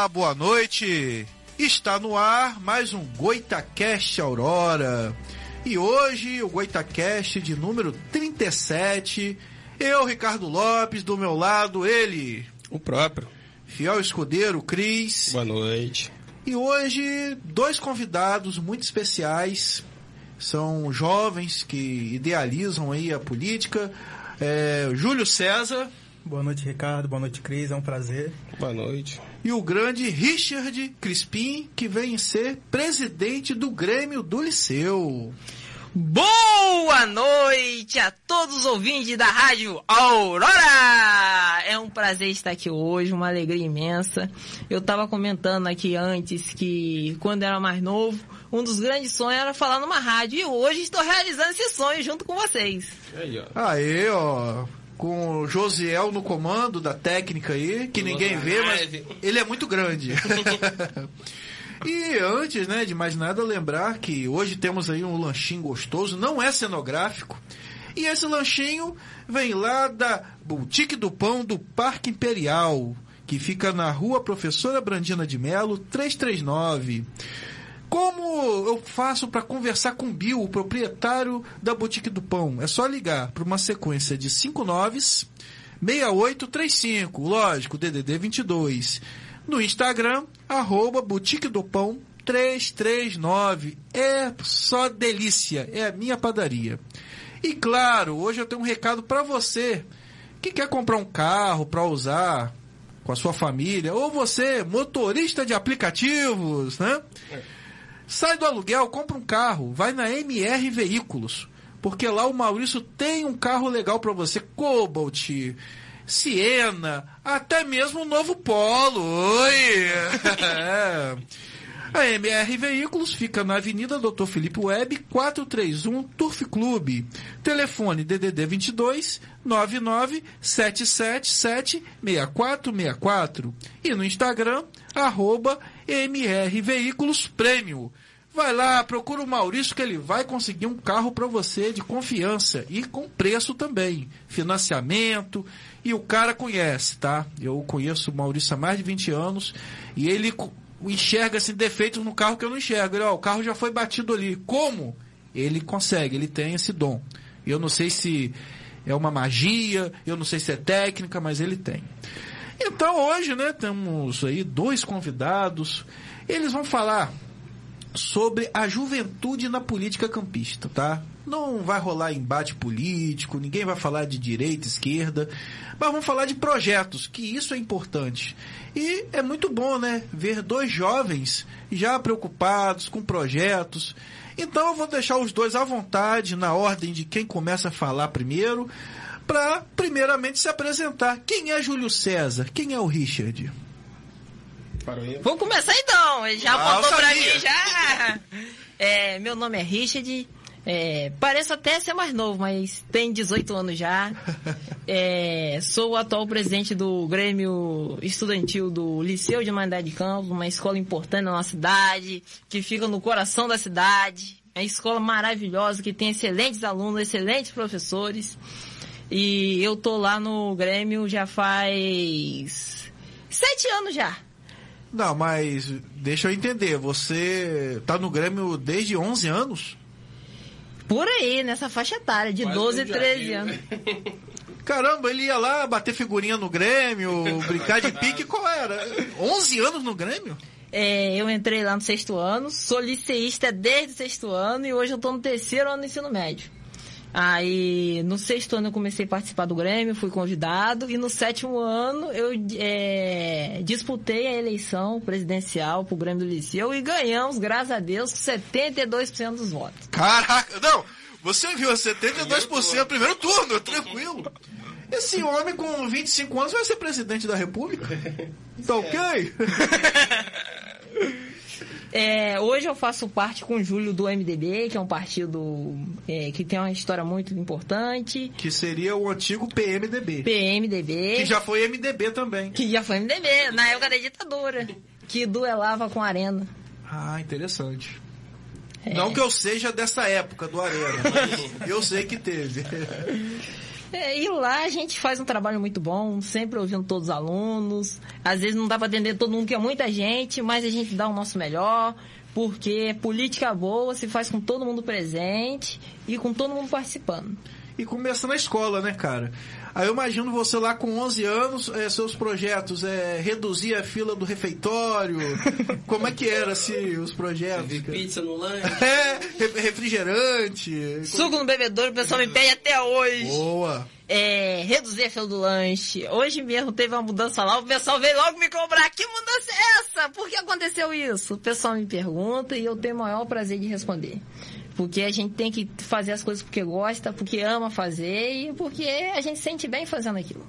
Olá, boa noite. Está no ar mais um Goitacast Aurora. E hoje o Goitacast de número 37. Eu, Ricardo Lopes, do meu lado, ele. O próprio. Fiel escudeiro, Cris. Boa noite. E hoje, dois convidados muito especiais. São jovens que idealizam aí a política. É, Júlio César. Boa noite, Ricardo. Boa noite, Cris. É um prazer. Boa noite. E o grande Richard Crispim, que vem ser presidente do Grêmio do Liceu. Boa noite a todos os ouvintes da Rádio Aurora! É um prazer estar aqui hoje, uma alegria imensa. Eu estava comentando aqui antes que quando era mais novo, um dos grandes sonhos era falar numa rádio e hoje estou realizando esse sonho junto com vocês. Aí, ó. Aí, ó com o Josiel no comando da técnica aí, que ninguém vê, mas ele é muito grande. e antes, né, de mais nada, lembrar que hoje temos aí um lanchinho gostoso, não é cenográfico. E esse lanchinho vem lá da Boutique do Pão do Parque Imperial, que fica na rua Professora Brandina de Melo, 339. Como eu faço para conversar com Bill, o proprietário da Boutique do Pão? É só ligar para uma sequência de 59 6835, lógico, DDD 22. No Instagram, arroba Boutique do Pão 339. É só delícia, é a minha padaria. E claro, hoje eu tenho um recado para você que quer comprar um carro para usar com a sua família, ou você, motorista de aplicativos, né? É. Sai do aluguel, compra um carro, vai na MR Veículos, porque lá o Maurício tem um carro legal para você, Cobalt, Siena, até mesmo um novo Polo. Oi! é. A MR Veículos fica na Avenida Dr. Felipe Web, 431 Turf Clube. Telefone DDD 22 99 777 6464. E no Instagram, arroba MR Veículos Prêmio. Vai lá, procura o Maurício que ele vai conseguir um carro para você de confiança e com preço também. Financiamento. E o cara conhece, tá? Eu conheço o Maurício há mais de 20 anos e ele enxerga assim, defeitos no carro que eu não enxergo. Ele, ó, o carro já foi batido ali. Como? Ele consegue, ele tem esse dom. Eu não sei se é uma magia, eu não sei se é técnica, mas ele tem. Então hoje, né, temos aí dois convidados. Eles vão falar sobre a juventude na política campista, tá? Não vai rolar embate político, ninguém vai falar de direita, esquerda, mas vamos falar de projetos, que isso é importante. E é muito bom, né, ver dois jovens já preocupados com projetos. Então eu vou deixar os dois à vontade, na ordem de quem começa a falar primeiro, para primeiramente se apresentar. Quem é Júlio César? Quem é o Richard? Vou começar então. Ele já ah, apontou pra mim já. É, meu nome é Richard. É, pareço até ser mais novo, mas tem 18 anos já. É, sou o atual presidente do Grêmio Estudantil do Liceu de Humanidade de Campos, uma escola importante na nossa cidade, que fica no coração da cidade. É uma escola maravilhosa, que tem excelentes alunos, excelentes professores. E eu tô lá no Grêmio já faz sete anos já. Não, mas deixa eu entender, você tá no Grêmio desde 11 anos? Por aí, nessa faixa etária, de Quase 12 e 13 anos. Caramba, ele ia lá bater figurinha no Grêmio, brincar de pique, qual era? 11 anos no Grêmio? É, eu entrei lá no sexto ano, sou liceísta desde o sexto ano e hoje eu tô no terceiro ano do ensino médio. Aí, no sexto ano eu comecei a participar do Grêmio, fui convidado, e no sétimo ano eu é, disputei a eleição presidencial pro Grêmio do Liceu e ganhamos, graças a Deus, 72% dos votos. Caraca, não! Você viu, 72% primeiro turno, tranquilo. Esse homem com 25 anos vai ser presidente da República? Tá ok? É, hoje eu faço parte com o Júlio do MDB, que é um partido é, que tem uma história muito importante. Que seria o antigo PMDB. PMDB. Que já foi MDB também. Que já foi MDB, na época da ditadura. Que duelava com a Arena. Ah, interessante. É. Não que eu seja dessa época do Arena, mas eu sei que teve. É, e lá a gente faz um trabalho muito bom, sempre ouvindo todos os alunos. Às vezes não dá para atender todo mundo, que é muita gente, mas a gente dá o nosso melhor, porque política boa se faz com todo mundo presente e com todo mundo participando. E começa na escola, né, cara? Aí eu imagino você lá com 11 anos, é, seus projetos, é, reduzir a fila do refeitório. Como é que era, assim, os projetos? Pizza no lanche. É, refrigerante. Suco no bebedouro, o pessoal me pede até hoje. Boa. É, reduzir a fila do lanche. Hoje mesmo teve uma mudança lá, o pessoal veio logo me cobrar. Que mudança é essa? Por que aconteceu isso? O pessoal me pergunta e eu tenho o maior prazer de responder. Porque a gente tem que fazer as coisas porque gosta, porque ama fazer e porque a gente sente bem fazendo aquilo.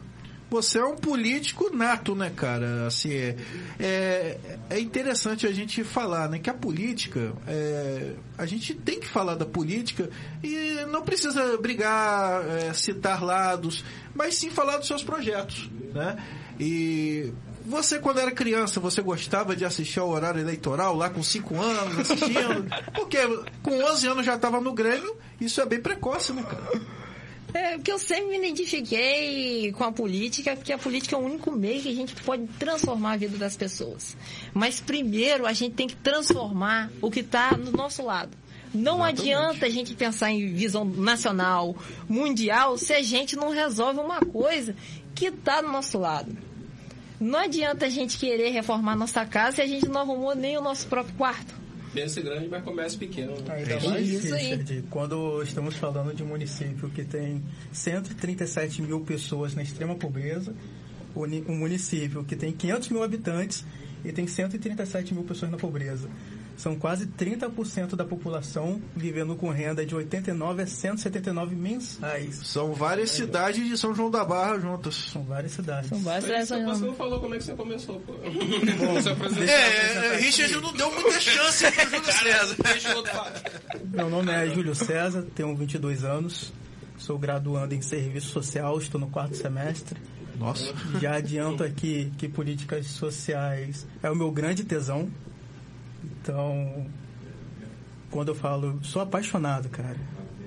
Você é um político nato, né, cara? Assim, é, é, é interessante a gente falar, né, que a política, é, a gente tem que falar da política e não precisa brigar, é, citar lados, mas sim falar dos seus projetos, né? E você, quando era criança, você gostava de assistir ao horário eleitoral lá com 5 anos, assistindo? Porque com 11 anos já estava no Grêmio, isso é bem precoce, né, cara? É, porque eu sempre me identifiquei com a política, porque a política é o único meio que a gente pode transformar a vida das pessoas. Mas primeiro a gente tem que transformar o que está no nosso lado. Não Exatamente. adianta a gente pensar em visão nacional, mundial, se a gente não resolve uma coisa que está do nosso lado. Não adianta a gente querer reformar nossa casa se a gente não arrumou nem o nosso próprio quarto. Pensa grande, mas começa pequeno. Ainda é mais, isso Richard, quando estamos falando de um município que tem 137 mil pessoas na extrema pobreza, um município que tem 500 mil habitantes e tem 137 mil pessoas na pobreza. São quase 30% da população vivendo com renda de 89 a 179 mensais. São várias é, cidades de São João da Barra juntas. São várias cidades. São várias cidades. Você não falou como é que você começou, pô. Bom, é, Richard não deu muita chance pro Júlio César. Meu nome é Júlio César, tenho 22 anos, sou graduando em serviço social, estou no quarto semestre. Nossa. Já adianto aqui que políticas sociais é o meu grande tesão. Então, quando eu falo, sou apaixonado, cara.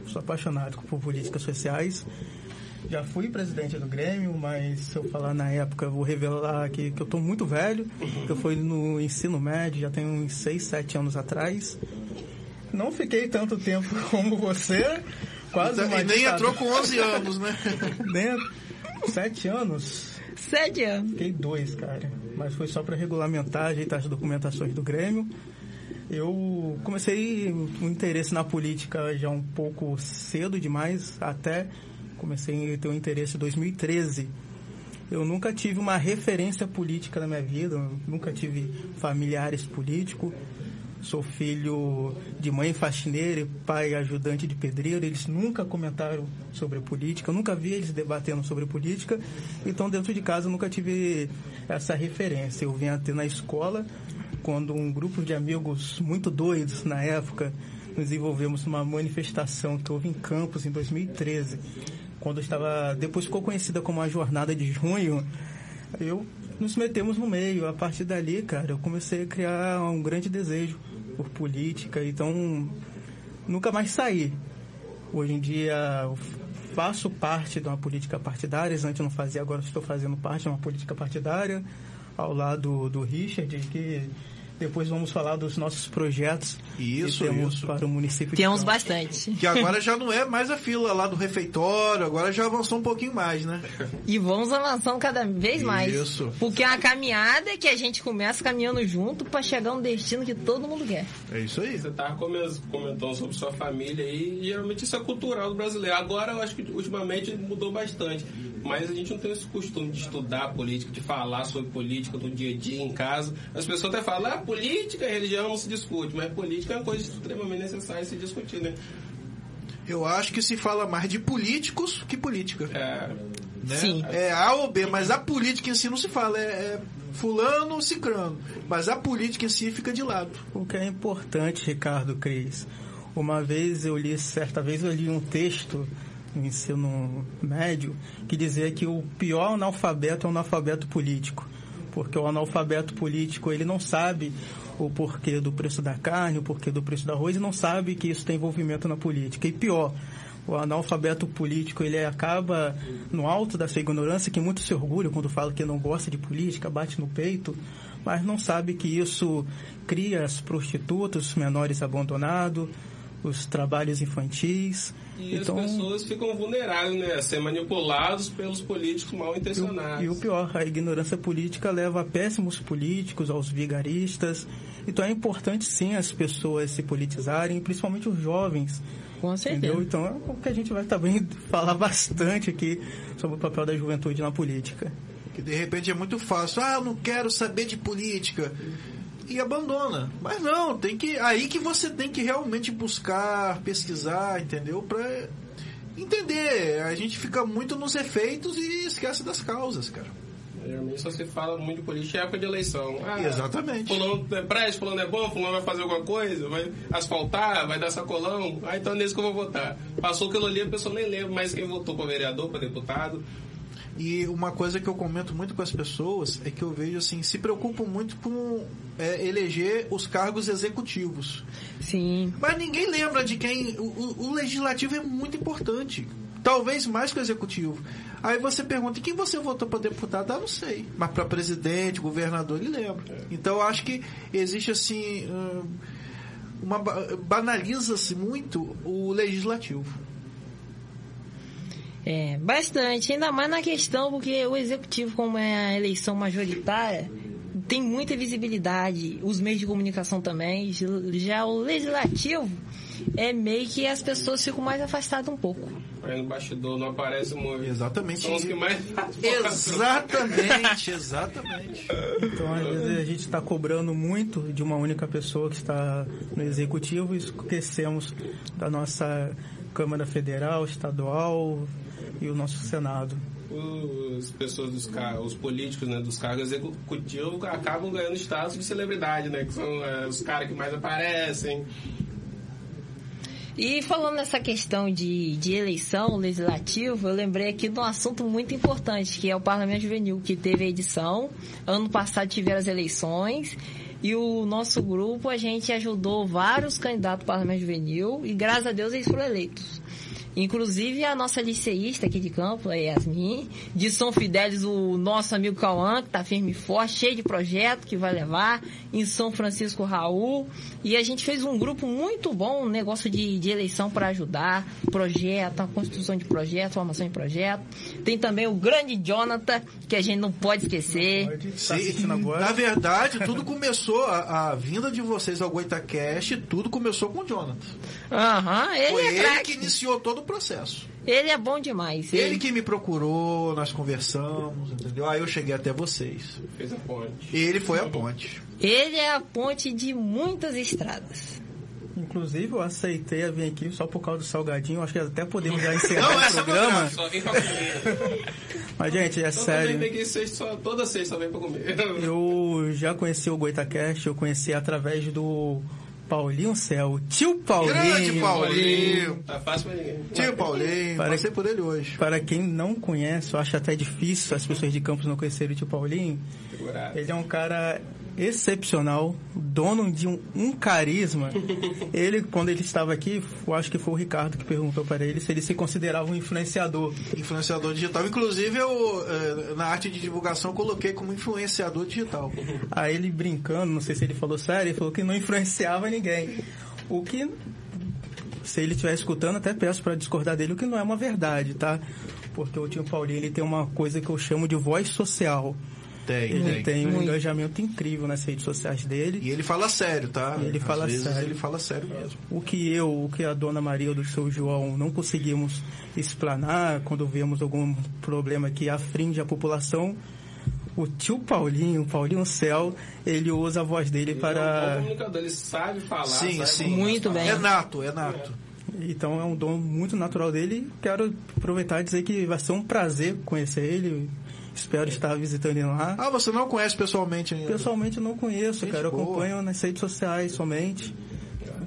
Sou apaixonado por políticas sociais. Já fui presidente do Grêmio, mas se eu falar na época, eu vou revelar que, que eu estou muito velho. Que eu fui no ensino médio, já tem uns 6, 7 anos atrás. Não fiquei tanto tempo como você. Quase uma E nem entrou com 11 anos, né? nem, 7 anos. Sete anos. Fiquei dois, cara. Mas foi só para regulamentar, ajeitar as documentações do Grêmio. Eu comecei o interesse na política já um pouco cedo demais, até comecei a ter um interesse em 2013. Eu nunca tive uma referência política na minha vida, nunca tive familiares políticos. Sou filho de mãe faxineira e pai ajudante de pedreiro. Eles nunca comentaram sobre política, eu nunca vi eles debatendo sobre política. Então, dentro de casa, eu nunca tive essa referência. Eu vinha ter na escola quando um grupo de amigos muito doidos na época nos envolvemos numa manifestação que houve em Campos em 2013, quando estava depois ficou conhecida como a Jornada de Junho. Eu nos metemos no meio. A partir dali, cara, eu comecei a criar um grande desejo por política, então nunca mais saí. Hoje em dia faço parte de uma política partidária, antes não fazia, agora estou fazendo parte de uma política partidária ao lado do Richard, que depois vamos falar dos nossos projetos isso, que temos isso. para o município. Temos de bastante. Que agora já não é mais a fila lá do refeitório, agora já avançou um pouquinho mais, né? E vamos avançando cada vez mais. Isso. Porque é uma caminhada que a gente começa caminhando junto para chegar a um destino que todo mundo quer. É isso aí. Você estava comentando sobre sua família e geralmente isso é cultural do brasileiro. Agora eu acho que ultimamente mudou bastante. Mas a gente não tem esse costume de estudar política, de falar sobre política no dia a dia em casa. As pessoas até falam, ah, política e religião não se discute, mas política é uma coisa extremamente necessária de se discutir, né? Eu acho que se fala mais de políticos que política. É. Né? Sim. É A ou B, mas a política em si não se fala. É, é fulano ou cicrano. Mas a política em si fica de lado. O que é importante, Ricardo Cris. Uma vez eu li, certa vez eu li um texto no ensino médio que dizia que o pior analfabeto é o analfabeto político porque o analfabeto político ele não sabe o porquê do preço da carne, o porquê do preço do arroz e não sabe que isso tem envolvimento na política. E pior, o analfabeto político ele acaba no alto da sua ignorância, que muito se orgulha quando fala que não gosta de política, bate no peito, mas não sabe que isso cria as prostitutas, os menores abandonados, os trabalhos infantis. E então, as pessoas ficam vulneráveis né, a ser manipulados pelos políticos mal intencionados. E, e o pior, a ignorância política leva a péssimos políticos, aos vigaristas. Então é importante sim as pessoas se politizarem, principalmente os jovens. Com certeza. Entendeu? Então é o que a gente vai também falar bastante aqui sobre o papel da juventude na política. Que de repente é muito fácil. Ah, eu não quero saber de política e abandona. Mas não, tem que aí que você tem que realmente buscar, pesquisar, entendeu? Para entender. A gente fica muito nos efeitos e esquece das causas, cara. Geralmente só se fala muito de política em época de eleição. Ah, Exatamente. Fulano é preste, fulano é bom, fulano vai fazer alguma coisa, vai asfaltar, vai dar sacolão. Ah, então é nesse que eu vou votar. Passou aquilo ali, a pessoa nem lembra mais quem votou para vereador, para deputado. E uma coisa que eu comento muito com as pessoas é que eu vejo assim, se preocupam muito com é, eleger os cargos executivos. Sim. Mas ninguém lembra de quem. O, o legislativo é muito importante. Talvez mais que o executivo. Aí você pergunta, quem você votou para deputado? Ah, não sei. Mas para presidente, governador, ele lembra. Então eu acho que existe assim. Uma, banaliza-se muito o legislativo. É, bastante. Ainda mais na questão, porque o executivo, como é a eleição majoritária, tem muita visibilidade. Os meios de comunicação também. Já o legislativo é meio que as pessoas ficam mais afastadas um pouco. Aí no bastidor não aparece muito. Exatamente. São os que mais. exatamente, exatamente. Então, às vezes, a gente está cobrando muito de uma única pessoa que está no executivo e esquecemos da nossa Câmara Federal, Estadual, e o nosso Senado. As pessoas dos cargos, os políticos né, dos cargos executivos acabam ganhando status de celebridade, né? Que são é, os caras que mais aparecem. E falando nessa questão de, de eleição legislativa, eu lembrei aqui de um assunto muito importante, que é o Parlamento Juvenil, que teve a edição. Ano passado tiveram as eleições. E o nosso grupo, a gente ajudou vários candidatos ao Parlamento Juvenil e graças a Deus eles foram eleitos. Inclusive a nossa liceísta aqui de campo, a Yasmin, de São Fidélis, o nosso amigo Cauã, que está firme e forte, cheio de projeto que vai levar, em São Francisco Raul. E a gente fez um grupo muito bom, um negócio de, de eleição para ajudar, projeto, a construção de projeto, formação de projeto. Tem também o grande Jonathan, que a gente não pode esquecer. Sim, na verdade, tudo começou, a, a, vinda de vocês ao Goitacast, tudo começou com o Jonathan. Aham, uhum, ele Foi é ele que iniciou todo o processo. Ele é bom demais. Ele, ele que me procurou, nós conversamos, entendeu? Aí eu cheguei até vocês. Fez a ponte. Ele foi a ponte. Ele é a ponte de muitas estradas. Inclusive, eu aceitei a vir aqui só por causa do salgadinho. Acho que até podemos já encerrar Não, o programa. Só vim pra comer. Mas, gente, é sério. Eu sexta, só, toda sexta vem pra comer. Eu já conheci o Goitacast, eu conheci através do Paulinho Céu, tio Paulinho. Grande Paulinho. Tá fácil pra ninguém. Tio Paulinho, para, passei por ele hoje. Para quem não conhece, eu acho até difícil as pessoas de Campos não conhecerem o tio Paulinho. Ele é um cara excepcional, dono de um, um, carisma. Ele, quando ele estava aqui, eu acho que foi o Ricardo que perguntou para ele se ele se considerava um influenciador. Influenciador digital. Inclusive, eu, eh, na arte de divulgação, coloquei como influenciador digital. Aí ele brincando, não sei se ele falou sério, ele falou que não influenciava ninguém. O que, se ele estiver escutando, até peço para discordar dele, o que não é uma verdade, tá? Porque o tio Paulinho ele tem uma coisa que eu chamo de voz social. Tem, ele tem. tem um engajamento incrível nas redes sociais dele. E ele fala sério, tá? E ele Às fala sério. Ele fala sério mesmo. O que eu, o que a dona Maria do seu João não conseguimos explanar quando vemos algum problema que afringe a população, o tio Paulinho, o Paulinho Céu, ele usa a voz dele ele para. É um comunicador, ele sabe falar. Sim, sabe sim. Muito bem. É nato, é nato. Então é um dom muito natural dele. Quero aproveitar e dizer que vai ser um prazer conhecer ele, Espero estar visitando ele lá. Ah, você não conhece pessoalmente ainda? Pessoalmente eu não conheço, Gente cara. Eu boa. acompanho nas redes sociais somente.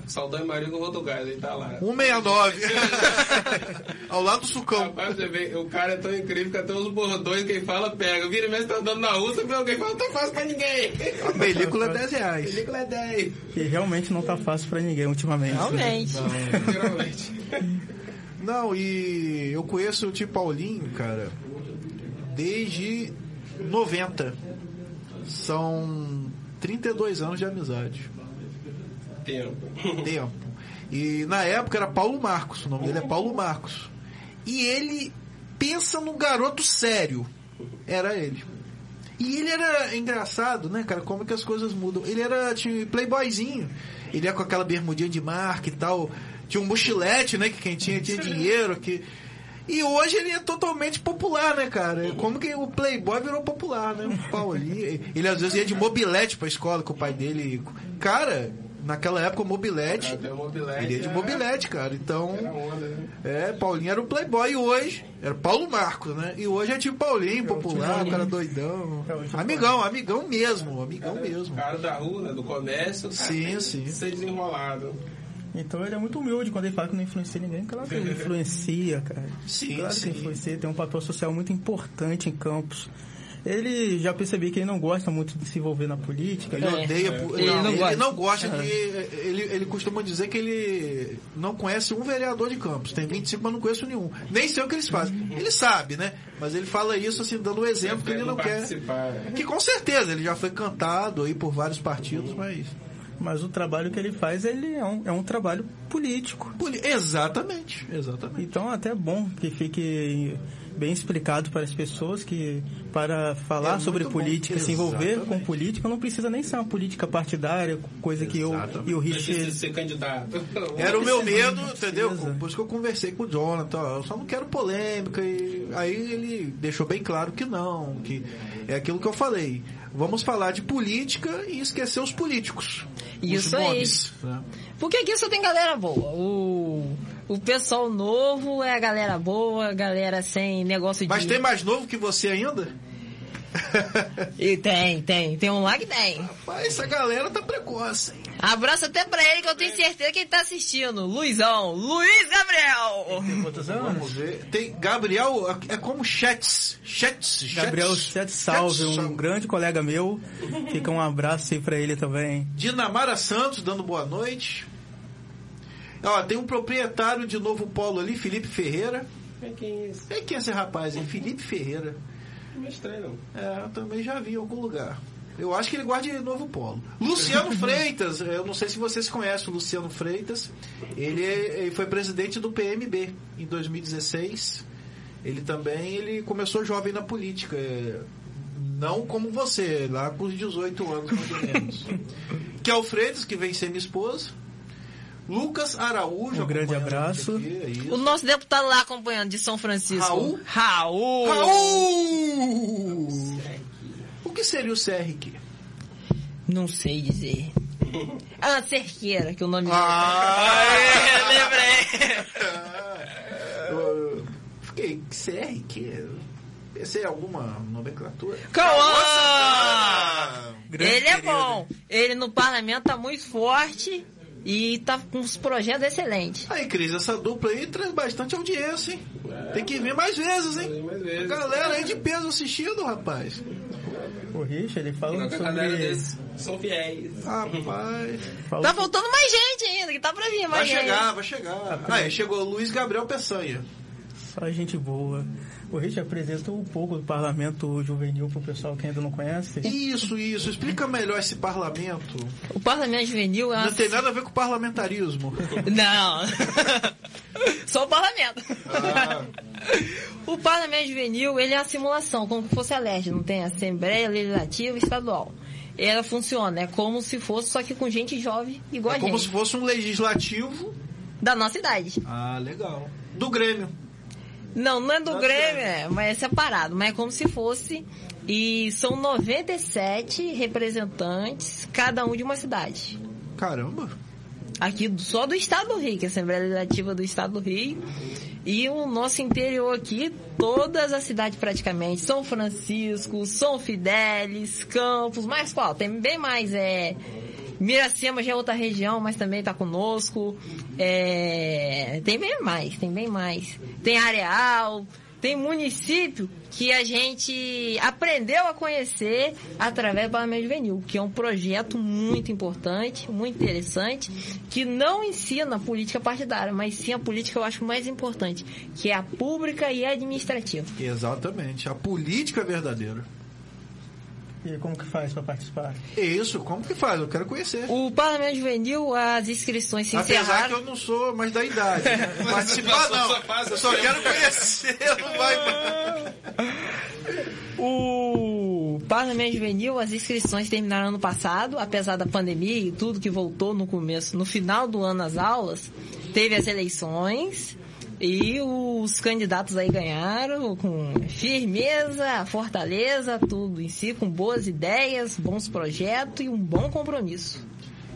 Saudão e Marinho com Gás, ele tá lá. 169. Ao lado do sucão. Rapaz, você vê, o cara é tão incrível que até os bordões quem fala pega. Vira mesmo tá andando na rua, você vê alguém fala, não tá fácil pra ninguém. A película é 10 reais. A película é 10. E realmente não tá fácil pra ninguém ultimamente. Realmente. Não, geralmente. Não, e eu conheço o tio Paulinho, cara, desde 90. São 32 anos de amizade. Tempo. Tempo. E na época era Paulo Marcos, o nome dele é Paulo Marcos. E ele pensa num garoto sério. Era ele. E ele era engraçado, né, cara? Como que as coisas mudam. Ele era tinha, playboyzinho. Ele ia com aquela bermudinha de marca e tal. Tinha um mochilete, né? Que quem tinha tinha dinheiro. Que... E hoje ele é totalmente popular, né, cara? Como que o Playboy virou popular, né? O Paulinho. Ele às vezes ia de mobilete pra escola com o pai dele. Cara, naquela época o mobilete. Mobilete. Ele ia de era- mobilete, cara. Então. Onda, né? É, Paulinho era o Playboy e hoje. Era Paulo Marcos, né? E hoje é tipo Paulinho, popular, o cara doidão. É o tipo Amigão, amigão mesmo, amigão mesmo. Cara da rua, né? Do comércio. cara, Sim, sim. Ser desenrolado. Então ele é muito humilde quando ele fala que não influencia ninguém. Claro que ele influencia, cara. Sim, claro sim. que influencia, tem um papel social muito importante em Campos. Ele já percebi que ele não gosta muito de se envolver na política. Ele Ele, É. odeia. Ele Não, não ele gosta. não gosta de. Ele, ele costuma dizer que ele não conhece um vereador de Campos. Tem 25, mas não conheço nenhum. Nem sei o que eles fazem. Ele sabe, né? Mas ele fala isso assim, dando um exemplo que ele não quer. participar. Que com certeza ele já foi cantado aí por vários partidos, mas. Mas o trabalho que ele faz ele é um, é um trabalho político. Poli- Exatamente, exatamente. Então até é bom que fique bem explicado para as pessoas que para falar É sobre bom. política, se envolver com Exatamente. política, não precisa nem ser uma política partidária, coisa que eu Exatamente. e o Precisa Rich ser candidato. Era o meu medo, entendeu? Por isso que eu conversei com o Jonathan. Eu só não quero polêmica. E aí ele deixou bem claro que não, que é aquilo que eu falei. Vamos falar de política e esquecer os políticos. Isso os aí. nomes, né? Porque aqui só tem galera boa. O, o pessoal novo é a galera boa, a galera sem negócio de. Mas tem mais novo que você ainda? E tem, tem. Tem um lá que tem. Rapaz, essa galera tá precoce. hein? Abraço até pra ele que eu tenho certeza que ele tá assistindo. Luizão. Luiz Gabriel. tem quantos anos? Vamos ver. Tem Gabriel, é como Chats. Chats. Gabriel Chats. Sete Salve, Chats. um grande colega meu. Fica um abraço aí pra ele também. Dinamara Santos dando boa noite. Ó, tem um proprietário de Novo Polo ali, Felipe Ferreira. Quem é isso? E quem é esse rapaz, hein? Felipe Ferreira. Não é estranho, não. É, eu também já vi em algum lugar. Eu acho que ele guarda de Novo Polo. Luciano Freitas, eu não sei se vocês conhecem o Luciano Freitas. Ele, ele foi presidente do PMB em 2016. Ele também ele começou jovem na política. é, Não como você, lá com os 18 anos mais ou menos. que é o Freitas, que vem ser minha esposa. Lucas Araújo. Um grande abraço. aqui, é. O nosso deputado lá acompanhando de São Francisco. Raul? Raul. Raul! O que seria o CRQ? Não sei dizer. Ah, Cerqueira, que é o nome Ah, dele. lembrei. Eu Fiquei, CRQ? Essa é alguma nomenclatura? Cauã! Ele é querido. bom. Ele no parlamento tá muito forte e tá com uns projetos excelentes. Aí, Cris, essa dupla aí traz bastante audiência, hein? Tem que vir mais vezes, hein? Mais vezes. Galera aí de peso assistindo, rapaz. O Rich, ele galera sobre... desses são fiéis. Rapaz. fala Tá faltando mais gente ainda, que tá pra vir Vai mais gente. chegar, vai chegar. Aí, chegou o Luiz Gabriel Peçanha. Só gente boa. O Rich apresenta um pouco do parlamento juvenil pro pessoal que ainda não conhece. Isso, isso. Explica melhor esse parlamento. O parlamento juvenil é uma... Não tem nada a ver com parlamentarismo. Não. Só o parlamento. Ah. O parlamento juvenil, ele é a simulação, como se fosse a LERJ, não tem Assembleia Legislativa Estadual. Ela funciona, é como se fosse, só que com gente jovem, igual É a como gente. se fosse um legislativo. Da nossa idade. Ah, legal. Do Grêmio. Não, não é do Não Grêmio. é, mas é separado, mas é como se fosse. E são 97 representantes, cada um de uma cidade. Caramba. Aqui só do estado do Rio, que é a Assembleia Legislativa do estado do Rio. E o nosso interior aqui, todas as cidades praticamente. São Francisco, São Fidélis, Campos, mais qual? Tem bem mais, é. Miracema já é outra região, mas também está conosco. É, tem bem mais, tem bem mais. Tem Areal, tem município que a gente aprendeu a conhecer através do Parlamento Juvenil, que é um projeto muito importante, muito interessante, que não ensina a política partidária, mas sim a política eu acho mais importante, que é a pública e a administrativa. Exatamente, a política verdadeira. E como que faz para participar? Isso, como que faz? Eu quero conhecer. O Parlamento Juvenil, as inscrições se Apesar encerraram. que eu não sou mais da idade. Né? Participar não. Eu só quero conhecer, não vai. O Parlamento Juvenil, as inscrições terminaram ano passado, apesar da pandemia e tudo que voltou no começo, no final do ano as aulas, teve as eleições. E os candidatos aí ganharam com firmeza, fortaleza, tudo em si, com boas ideias, bons projetos e um bom compromisso.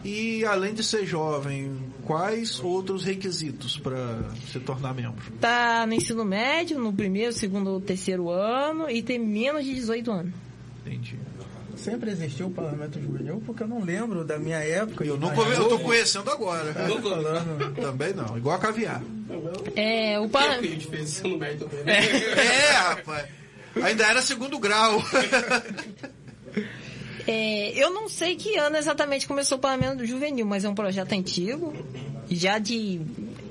E além de ser jovem, quais outros requisitos para se tornar membro? Tá no ensino médio, no primeiro, segundo ou terceiro ano e tem menos de 18 anos. Entendi. Sempre existiu o parlamento juvenil, porque eu não lembro da minha época. Eu nunca eu tô conhecendo agora. falando. Também não, igual a caviar. É, o Por que a parlamento. gente fez isso no médio também, né? É, rapaz. Ainda era segundo grau. É, eu não sei que ano exatamente começou o Parlamento Juvenil, mas é um projeto antigo, já de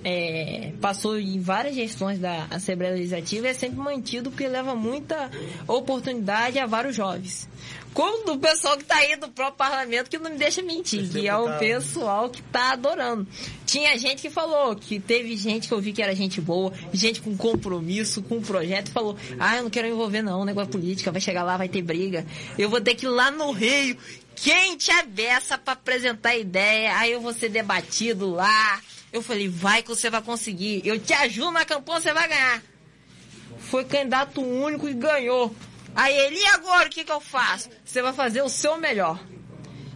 é, passou em várias gestões da Assembleia Legislativa e é sempre mantido porque leva muita oportunidade a vários jovens. Como do pessoal que está aí do próprio parlamento, que não me deixa mentir, Os que é o pessoal que está adorando. Tinha gente que falou, que teve gente que eu vi que era gente boa, gente com compromisso, com projeto, falou, ah, eu não quero me envolver não, negócio é política, vai chegar lá, vai ter briga. Eu vou ter que ir lá no Rio, quente a beça para apresentar ideia, aí eu vou ser debatido lá. Eu falei, vai que você vai conseguir, eu te ajudo na campanha, você vai ganhar. Foi candidato único e ganhou. Aí ele, e agora o que, que eu faço? Você vai fazer o seu melhor.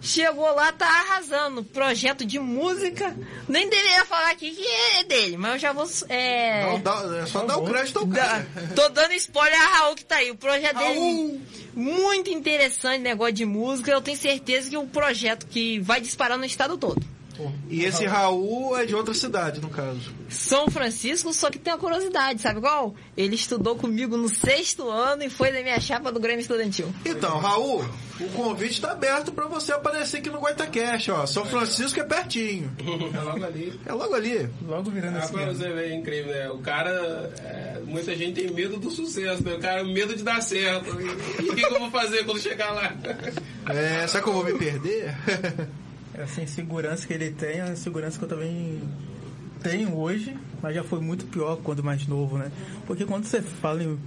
Chegou lá, tá arrasando. Projeto de música. Nem deveria falar aqui que é dele, mas eu já vou. É, Não, dá- é só dar o crédito ao cara. tô dando spoiler a Raul que tá aí. O projeto Raul! dele muito interessante, negócio de música. Eu tenho certeza que é um projeto que vai disparar no estado todo. E esse Raul é de outra cidade, no caso. São Francisco, só que tem uma curiosidade, sabe qual? Ele estudou comigo no sexto ano e foi da minha chapa do Grêmio Estudantil. Então, Raul, o convite está aberto para você aparecer aqui no Guaitacash, ó. São Francisco é pertinho. É logo ali. É logo ali. Logo virando assim. Agora você vê, é incrível, né? O cara, é, muita gente tem medo do sucesso, né? O cara medo de dar certo. E o que, que eu vou fazer quando chegar lá? É, será que eu vou me perder? Essa insegurança que ele tem, é a insegurança que eu também tenho hoje, mas já foi muito pior quando mais novo, né? Porque quando você fala em,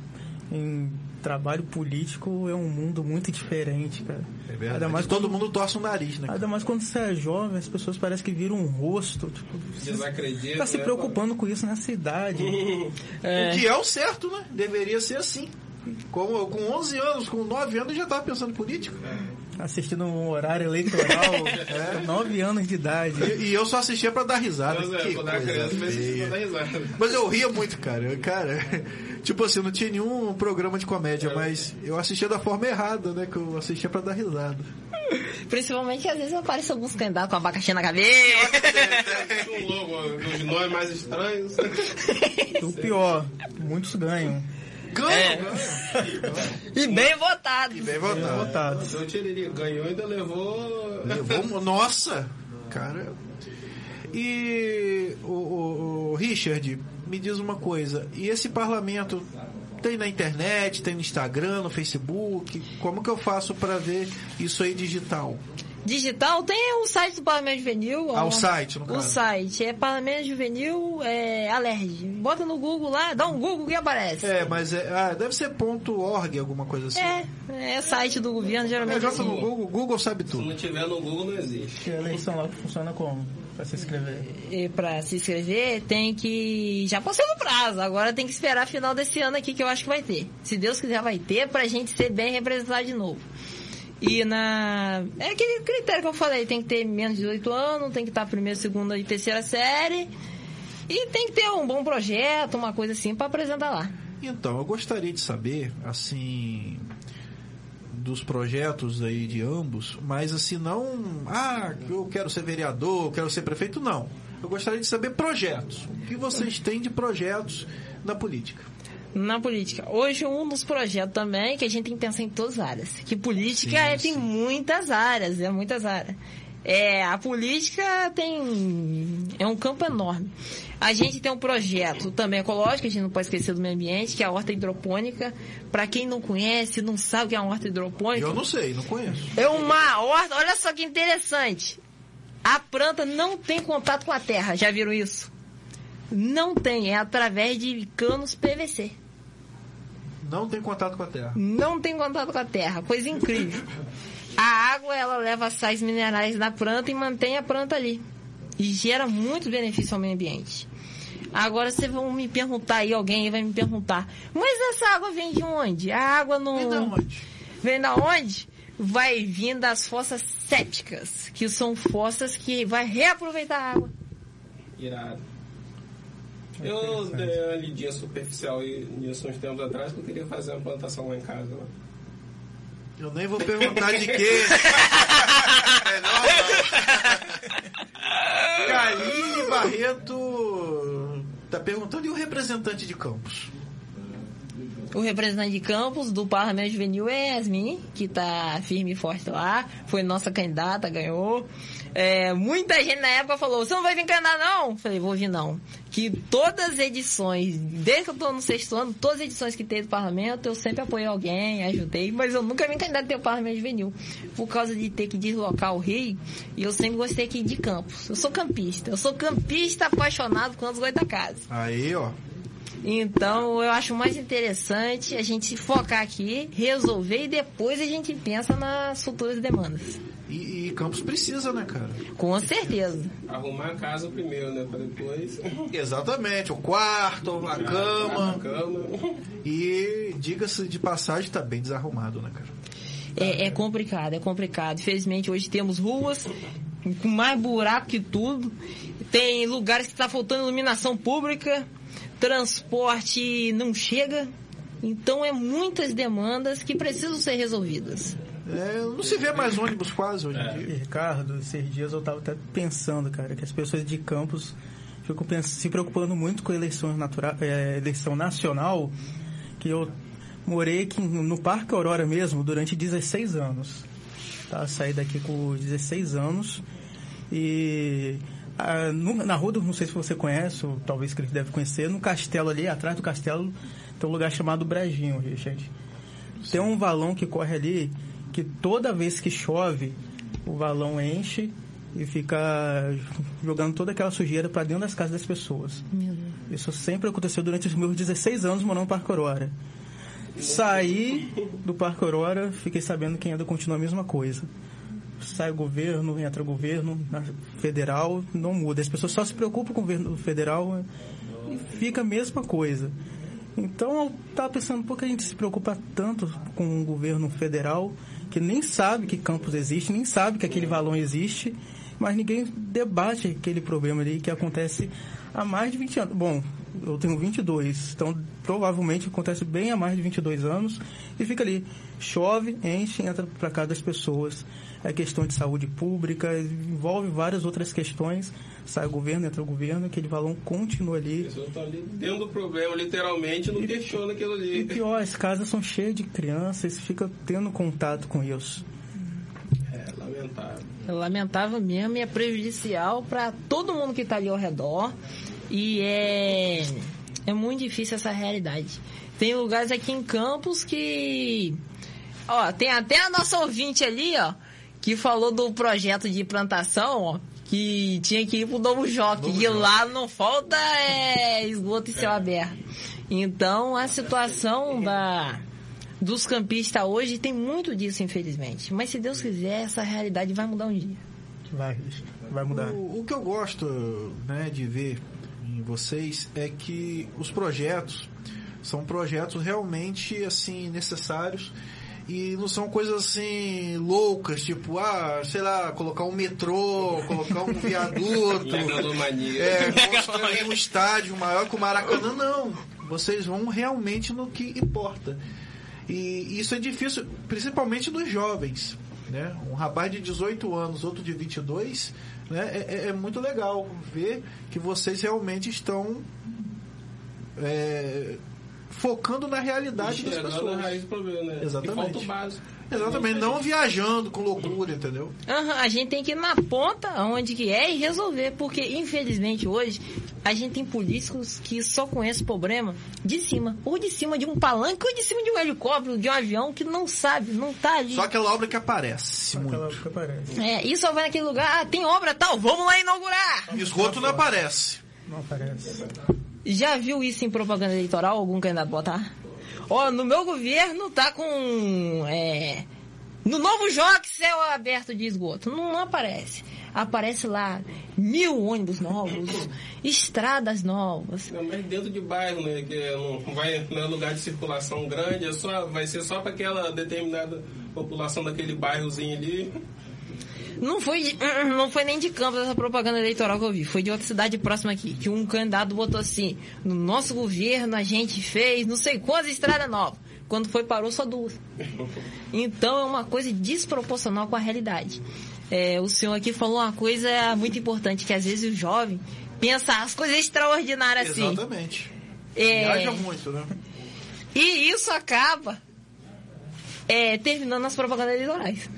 em trabalho político, é um mundo muito diferente, cara. É verdade. Ainda mais Todo quando- mundo torce o nariz, né? Ainda mais quando você é jovem, as pessoas parecem que viram um rosto. Tipo, você Desacredita. tá se né? preocupando com isso nessa idade. O que é o certo, né? Deveria ser assim. Como, com 11 anos, com 9 anos, eu já estava pensando em política. Assistindo um horário eleitoral, é, 9 anos de idade. E, e eu só assistia pra dar risada. Mas, é, que quando era coisa criança, mas dá risada. Mas eu ria muito, cara. Cara, tipo assim, não tinha nenhum programa de comédia, mas eu assistia da forma errada, né? Que eu assistia pra dar risada. Principalmente que às vezes aparece alguns candidatos com abacaxi na cabeça. Um logo dos nomes mais estranhos. O pior, muitos ganham. Ganho! É. E bem votado. Bem Bem votado. votados. Seu Tiriri ganhou e ainda levou. Levou, nossa, cara. E o, o- o Richard, me diz uma coisa. E esse parlamento tem na internet, tem no Instagram, no Facebook? Como que eu faço pra ver isso aí digital? Digital tem o site do Parlamento Juvenil. Ah, ó. o site, no O caso. site é Parlamento Juvenil é, Alerj. Bota no Google lá, dá um Google que aparece. É, mas é, ah, deve ser ponto .org, alguma coisa assim. É, é site do governo, É, geralmente joga assim. no Google, o Google sabe Se tudo. não tiver no Google, não existe. Que a eleição lá funciona como? Pra se inscrever. E pra se inscrever, tem que. Já passou no prazo, agora tem que esperar final desse ano aqui, que eu acho que vai ter. Se Deus quiser, vai ter, pra gente ser bem representado de novo. E na. É aquele critério que eu falei: tem que ter menos de 18 anos, tem que estar primeira, segunda e terceira série. E tem que ter um bom projeto, uma coisa assim, pra apresentar lá. Então, eu gostaria de saber, assim, dos projetos aí de ambos, mas assim, não, ah, eu quero ser vereador, eu quero ser prefeito, não. Eu gostaria de saber projetos. O que vocês têm de projetos na política? Na política. Hoje, um dos projetos também que a gente tem que pensar em todas as áreas. Que política sim, é, sim. tem muitas áreas, é muitas áreas. É, a política tem. é um campo enorme. A gente tem um projeto também ecológico, a gente não pode esquecer do meio ambiente, que é a horta hidropônica. Para quem não conhece, não sabe o que é uma horta hidropônica. Eu não sei, não conheço. É uma horta, olha só que interessante. A planta não tem contato com a terra, já viram isso? Não tem, é através de canos PVC. Não tem contato com a terra. Não tem contato com a terra, coisa incrível. A água, ela leva sais minerais da planta e mantém a planta ali e gera muito benefício ao meio ambiente. Agora vocês vão me perguntar aí, alguém vai me perguntar, mas essa água vem de onde? A água não. Vem da onde? Vem da onde? Vai vir das fossas sépticas, que são fossas que vai reaproveitar a água. Irado. Eu dei uma lidinha superficial nisso uns tempos atrás que eu queria fazer uma plantação lá em casa. Lá. Eu nem vou perguntar de quê. é, não. Kaline Barreto tá perguntando e o representante de Campos? O representante de Campos do Parlamento Juvenil é Yasmin, que está firme e forte lá. Foi nossa candidata, ganhou. É, muita gente na época falou, você não vai vir candidatar não? Falei, vou vir não. Que todas as edições, desde que eu estou no sexto ano, todas as edições que teve do parlamento, eu sempre apoiei alguém, ajudei, mas eu nunca vim candidato ao parlamento juvenil. Por causa de ter que deslocar o Rio, e eu sempre gostei aqui de Campos. Eu sou campista. Eu sou campista apaixonado com os da casa. Aí, ó. Então, eu acho mais interessante a gente focar aqui, resolver e depois a gente pensa nas futuras demandas. E, e Campos precisa, né, cara? Com certeza. Arrumar a casa primeiro, né? Para depois. Exatamente. O quarto, a cama. A cama. E diga-se de passagem, tá bem desarrumado, né, cara? É, é complicado, é complicado. Infelizmente, hoje temos ruas com mais buraco que tudo. Tem lugares que está faltando iluminação pública, transporte não chega. Então, é muitas demandas que precisam ser resolvidas. É, não se vê mais ônibus quase hoje em é. dia. Ricardo, esses dias eu estava até pensando, cara, que as pessoas de campos ficam se preocupando muito com eleições é, eleição nacional, que eu morei aqui no Parque Aurora mesmo durante 16 anos. Tá? Saí daqui com 16 anos e a, no, na rua, não sei se você conhece, ou talvez que ele deve conhecer, no castelo ali, atrás do castelo, tem um lugar chamado Brejinho, Richard. Tem um valão que corre ali que toda vez que chove, o valão enche e fica jogando toda aquela sujeira para dentro das casas das pessoas. Isso sempre aconteceu durante os meus 16 anos morando no Parque Aurora. Saí do Parque Aurora, fiquei sabendo que ainda continua a mesma coisa. Sai o governo, entra o governo federal, não muda. As pessoas só se preocupam com o governo federal e fica a mesma coisa. Então eu estava pensando, por que a gente se preocupa tanto com o governo federal que nem sabe que campus existe, nem sabe que aquele valão existe, mas ninguém debate aquele problema ali que acontece há mais de 20 anos. Bom, eu tenho 22, então provavelmente acontece bem há mais de 22 anos e fica ali, chove, enche, entra para casa das pessoas. É questão de saúde pública, envolve várias outras questões. Sai o governo, entra o governo, aquele valão continua ali. A pessoa está ali dentro do problema, literalmente, não e, questiona aquilo ali. E pior, as casas são cheias de crianças, fica tendo contato com isso. É lamentável. É lamentável mesmo e é prejudicial para todo mundo que está ali ao redor. E é, é muito difícil essa realidade. Tem lugares aqui em Campos que. Ó, tem até a nossa ouvinte ali, ó, que falou do projeto de plantação, ó, que tinha que ir pro Novo Joque. E lá não falta é, esgoto e céu é. aberto. Então a situação da, dos campistas hoje tem muito disso, infelizmente. Mas se Deus quiser, essa realidade vai mudar um dia. Vai, vai mudar. O, o que eu gosto né, de ver em vocês é que os projetos são projetos realmente assim necessários e não são coisas assim loucas, tipo, ah, sei lá, colocar um metrô, colocar um viaduto, é, construir um estádio maior que o Maracanã, não. Vocês vão realmente no que importa. E isso é difícil, principalmente nos jovens. Né? Um rapaz de 18 anos, outro de 22, né? é, é, é muito legal ver que vocês realmente estão é, focando na realidade das pessoas. na raiz do problema, né? Exatamente. E falta o básico. Exatamente, não viajando com loucura, entendeu? Uhum, a gente tem que ir na ponta onde que é e resolver, porque infelizmente hoje a gente tem políticos que só conhecem o problema de cima, ou de cima de um palanque, ou de cima de um helicóptero, de um avião que não sabe, não tá ali. Só aquela obra que aparece Só muito. aquela que aparece. É, e só vai naquele lugar, ah, tem obra tal, vamos lá inaugurar! Esgoto não aparece. Não aparece. Já viu isso em propaganda eleitoral, algum candidato botar? Ó, no meu governo tá com. É, no novo Joque, céu aberto de esgoto. Não, não aparece. Aparece lá mil ônibus novos, estradas novas. Não, mas dentro de bairro, né? Que não vai não é lugar de circulação grande, é só, vai ser só para aquela determinada população daquele bairrozinho ali. Não foi, não foi nem de Campos essa propaganda eleitoral que eu vi. Foi de outra cidade próxima aqui. Que um candidato botou assim: no nosso governo a gente fez não sei quantas estradas novas. Quando foi, parou só duas. Então é uma coisa desproporcional com a realidade. É, o senhor aqui falou uma coisa muito importante: que às vezes o jovem pensa as coisas extraordinárias assim. Exatamente. É, Viaja muito, né? e isso acaba é, terminando as propagandas eleitorais.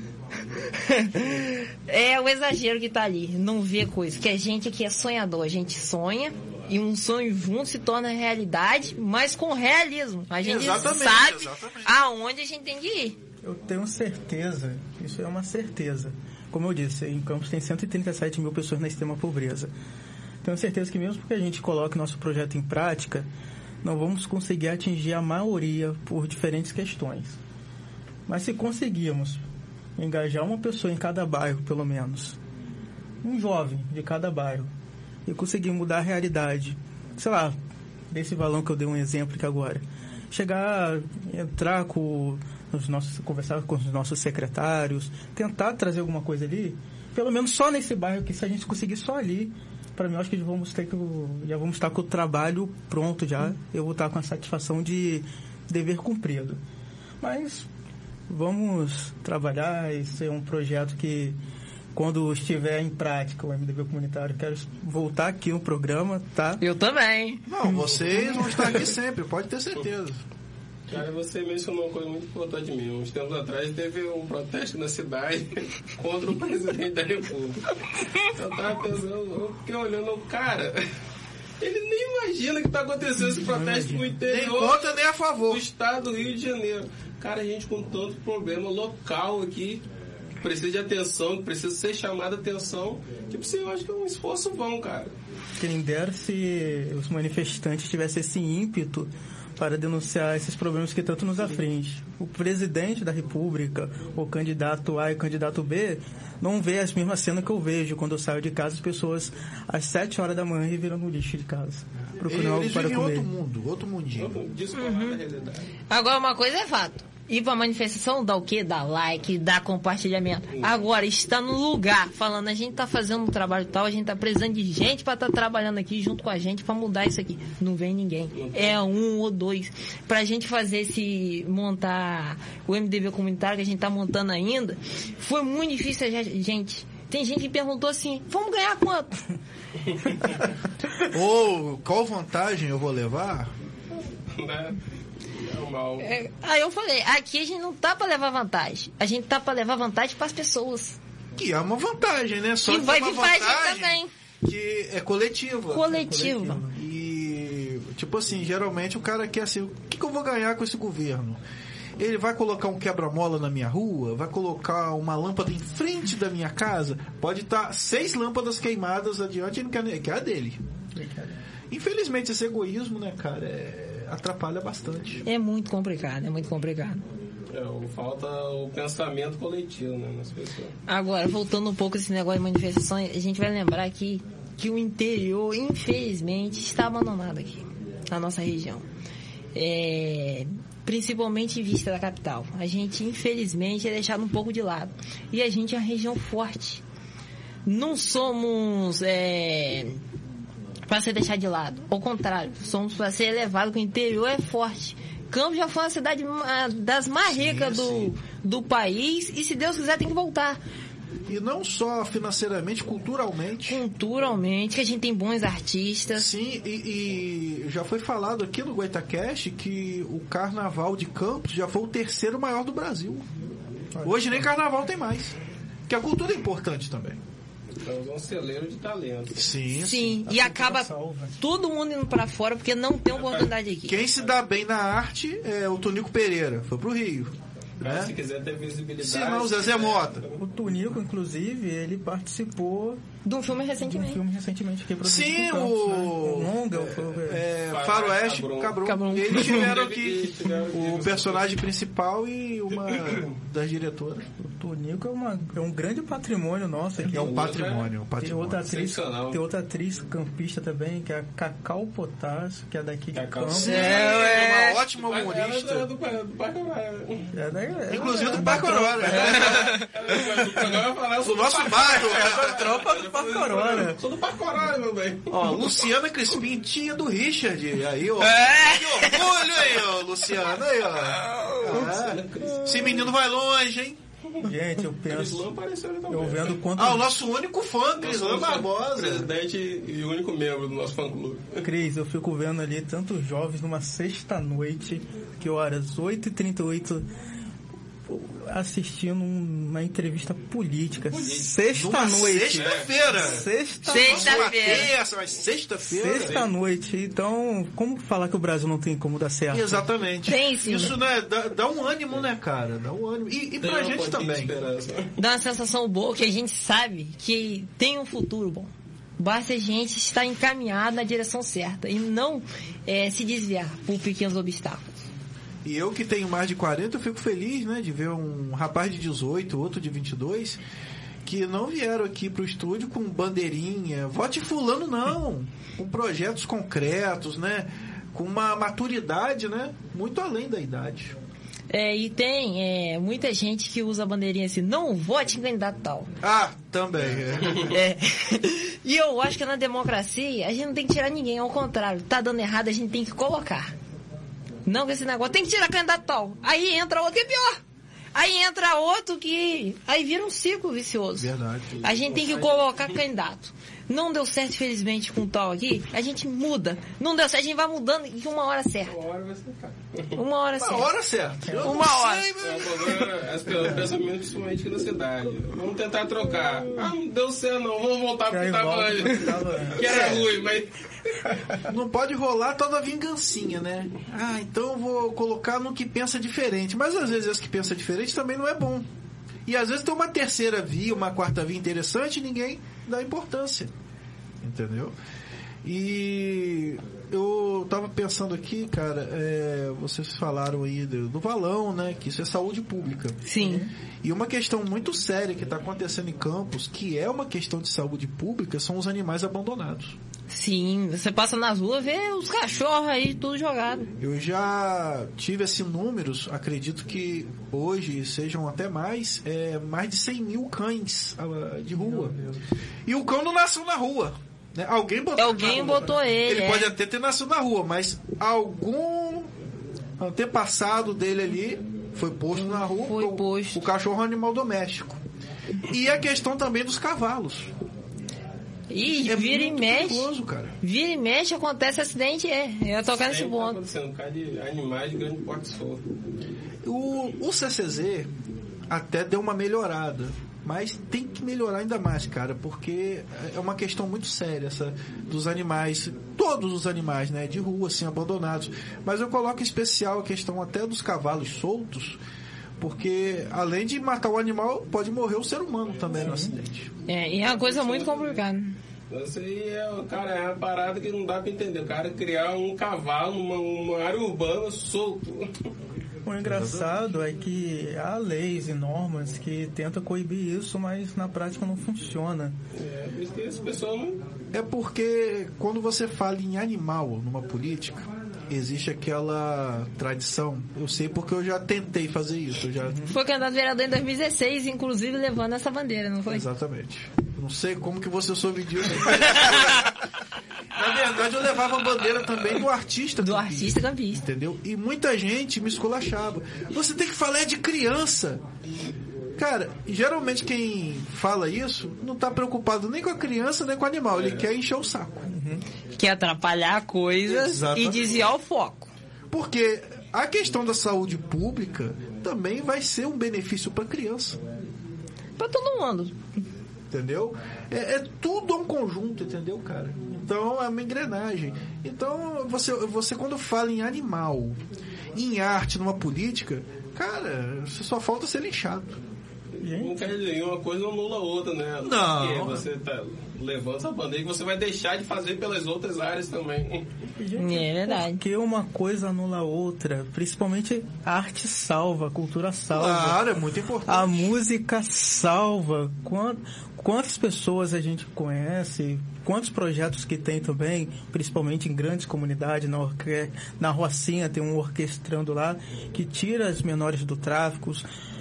É o exagero que tá ali, não vê coisa. Que a gente aqui é sonhador, a gente sonha e um sonho junto se torna realidade, mas com realismo. A gente Exatamente, sabe exatamente. aonde a gente tem que ir. Eu tenho certeza, isso é uma certeza. Como eu disse, em Campos tem 137 mil pessoas na extrema pobreza. Tenho certeza que mesmo que a gente coloque nosso projeto em prática, não vamos conseguir atingir a maioria por diferentes questões. Mas se conseguirmos engajar uma pessoa em cada bairro, pelo menos, um jovem de cada bairro, e conseguir mudar a realidade, sei lá, desse balão que eu dei um exemplo aqui agora, chegar, entrar com os nossos, conversar com os nossos secretários, tentar trazer alguma coisa ali, pelo menos só nesse bairro, que se a gente conseguir só ali, para mim acho que vamos ter que já vamos estar com o trabalho pronto já, eu vou estar com a satisfação de dever cumprido. Mas vamos trabalhar, isso é um projeto que quando estiver em prática o MDB comunitário, quero voltar aqui no programa, tá? Eu também. Não, vocês vão estar aqui sempre, pode ter certeza. Cara, você mencionou uma coisa muito importante de mim. Uns tempos atrás teve um protesto na cidade contra o presidente da República. Eu tava pensando, eu fiquei olhando, cara, ele nem imagina que tá acontecendo esse protesto no Nem interior contra nem a do favor. estado do Rio de Janeiro. Cara, a gente com tanto problema local aqui, que precisa de atenção, que precisa ser chamada atenção. Tipo assim, eu acho que é um esforço bom, cara. Quem dera se os manifestantes tivessem esse ímpeto para denunciar esses problemas que tanto nos aflige. O presidente da República, o candidato A e o candidato B, não vê as mesmas cenas que eu vejo quando eu saio de casa, as pessoas às 7 horas da manhã virando lixo de casa, procurando algo para comer. outro mundo, outro mundinho. Realidade. Agora, uma coisa é fato. Ir pra manifestação dá o quê? Dá like, dá compartilhamento. Agora, está no lugar falando, a gente tá fazendo um trabalho tal, a gente tá precisando de gente pra estar trabalhando aqui junto com a gente pra mudar isso aqui. Não vem ninguém. É um ou dois. Pra gente fazer esse, montar o MDB comunitário que a gente tá montando ainda, foi muito difícil, a gente. Tem gente que perguntou assim, vamos ganhar quanto? Ou qual vantagem eu vou levar? Normal. É, aí eu falei, aqui a gente não tá pra levar vantagem. A gente tá pra levar vantagem pras pessoas. Que é uma vantagem, né? Só Que que vai é uma vantagem também. Que é coletiva. Coletiva. E, tipo assim, geralmente o cara quer assim, o que, que eu vou ganhar com esse governo? Ele vai colocar um quebra-mola na minha rua? Vai colocar uma lâmpada em frente da minha casa? Pode estar seis lâmpadas queimadas adiante e não quer, nem- quer a dele. Infelizmente, esse egoísmo, né, cara, é- atrapalha bastante. É muito complicado, é muito complicado. É, o- falta o pensamento coletivo né, nas pessoas. Agora, voltando um pouco esse negócio de manifestações, a gente vai lembrar aqui que o interior, infelizmente, está abandonado aqui, na nossa região. É, principalmente em vista da capital. A gente, infelizmente, é deixado um pouco de lado. E a gente é uma região forte. Não somos é, para ser deixado de lado. Ao contrário, somos para ser elevado, porque o interior é forte. Campos já foi uma cidade das mais ricas do, do país e se Deus quiser tem que voltar. E não só financeiramente, culturalmente. Culturalmente, que a gente tem bons artistas. Sim, e, e já foi falado aqui no Goitacast que o carnaval de Campos já foi o terceiro maior do Brasil. Hoje nem carnaval tem mais. Que a cultura é importante também. Então, um celeiro de talento. Sim, sim. sim. E acaba todo mundo indo para fora porque não tem oportunidade aqui. Quem se dá bem na arte é o Tonico Pereira, foi pro Rio. Né? Se quiser ter visibilidade. Se não, Zezé Mota. O Tunico, inclusive, ele participou de um filme recentemente. De um filme recentemente que Sim, o... Né? Longa, é, é, Faroeste Cabron. Cabron. Eles tiveram aqui o personagem principal e uma das diretoras. O Tonico é, uma, é um grande patrimônio nosso aqui. É um patrimônio, um patrimônio. Tem outra atriz, tem outra atriz campista também, que é a Cacau Potássio, que é daqui de Cacau. Campos. É, é, uma ótima humorista. É do, Parque é da, é, Inclusive do Parque Aurora. O nosso bairro. É a tropa do Parque Aurora. Sou do Parque Aurora, meu bem. Ó, Luciana Crispim, tia do Richard. Aí, ó. É. Que orgulho aí, ó, Luciana. Aí, ó. Ah, esse menino vai longe, hein? Gente, eu penso. Eu vendo quanto. Ah, o nosso único fã, Crislan Barbosa. Presidente e único membro do nosso fã clube. Cris, eu fico vendo ali tantos jovens numa sexta-noite, que horas 8h38 assistindo uma entrevista política. Sexta-noite. Sexta-feira. Sexta-feira. Sexta-feira. Sexta-noite. Então, como falar que o Brasil não tem como dar certo? Exatamente. Tem sim. Isso né, dá, dá um ânimo, né, cara? Dá um ânimo. E, e pra gente também. Dá uma sensação boa que a gente sabe que tem um futuro bom. Basta a gente estar encaminhado na direção certa e não é, se desviar por pequenos obstáculos. E eu que tenho mais de 40, eu fico feliz, né, de ver um rapaz de 18, outro de 22, que não vieram aqui pro estúdio com bandeirinha, vote fulano não, com projetos concretos, né, com uma maturidade, né, muito além da idade. É, e tem é, muita gente que usa a bandeirinha assim, não vote em candidato tal. Ah, também. É. é. E eu acho que na democracia a gente não tem que tirar ninguém, ao contrário, tá dando errado, a gente tem que colocar. Não, esse negócio tem que tirar candidato tal. Aí entra outro que é pior. Aí entra outro que. Aí vira um ciclo vicioso. Verdade. A gente tem que colocar candidato. Não deu certo, infelizmente, com o tal aqui, a gente muda. Não deu certo, a gente vai mudando em uma hora certa. Uma hora vai certa. Uma hora certa. Uma hora certa. Uma hora. Sei, é, as pessoas pensam muito principalmente na cidade. Vamos tentar trocar. Ah, não deu certo não, vamos voltar pro tava, que era é. ruim, mas... Não pode rolar toda vingancinha, né? Ah, então eu vou colocar no que pensa diferente. Mas às vezes esse que pensa diferente também não é bom. E às vezes tem uma terceira via, uma quarta via interessante e ninguém dá importância. Entendeu? E eu tava pensando aqui, cara, é, vocês falaram aí do, do, valão, né? Que isso é saúde pública. Sim. E uma questão muito séria que está acontecendo em Campos, que é uma questão de saúde pública, são os animais abandonados. Sim, você passa nas ruas vê os cachorros aí tudo jogado. Eu já tive assim números, acredito que hoje sejam até mais, é, mais de 100 mil cães uh, de rua. E o cão não nasceu na rua. Né? Alguém botou, Alguém botou ele. Ele é. pode até ter nascido na rua, mas algum antepassado dele ali foi posto na rua. Foi o, posto. o cachorro é um animal doméstico. E a questão também dos cavalos. E é vira e mexe. Perigoso, cara. Vira e mexe, acontece acidente, é. Eu ia tocar nesse ponto. Tá um cara de animais de grande porte solto. O, o CCZ até deu uma melhorada. Mas tem que melhorar ainda mais, cara, porque é uma questão muito séria essa dos animais, todos os animais, né, de rua, assim, abandonados. Mas eu coloco em especial a questão até dos cavalos soltos, porque além de matar o animal, pode morrer o ser humano também no acidente. É, e é uma coisa muito complicada. Isso aí é, cara, é uma parada que não dá pra entender. O cara criar um cavalo numa uma área urbana solto. O engraçado é que há leis e normas que tentam coibir isso, mas na prática não funciona. É, porque essa pessoa não... É porque quando você fala em animal numa política, existe aquela tradição. Eu sei porque eu já tentei fazer isso. Já... Foi candidato vereador em 2016, inclusive levando essa bandeira, não foi? Exatamente. Não sei como que você soube disso. Na verdade, eu levava a bandeira também do artista Do artista campista. Entendeu? E muita gente me esculachava. Você tem que falar de criança. Cara, geralmente quem fala isso não tá preocupado nem com a criança nem com o animal. Ele quer encher o saco. Quer atrapalhar coisas Exatamente. e desviar o foco. Porque a questão da saúde pública também vai ser um benefício para criança. Pra todo mundo. Entendeu? É, é tudo um conjunto, entendeu, cara? Então é uma engrenagem. Então, você, você quando fala em animal, em arte, numa política, cara, só falta ser linchado. Não quer dizer, uma coisa não anula a outra, né? Não. Porque você tá levando essa bandeira que você vai deixar de fazer pelas outras áreas também. É verdade. Porque uma coisa anula a outra. Principalmente a arte salva, a cultura salva. Claro, é muito importante. A música salva. Quan- Quantas pessoas a gente conhece, quantos projetos que tem também, principalmente em grandes comunidades, na, orque... na Rocinha tem um orquestrando lá, que tira as menores do tráfico,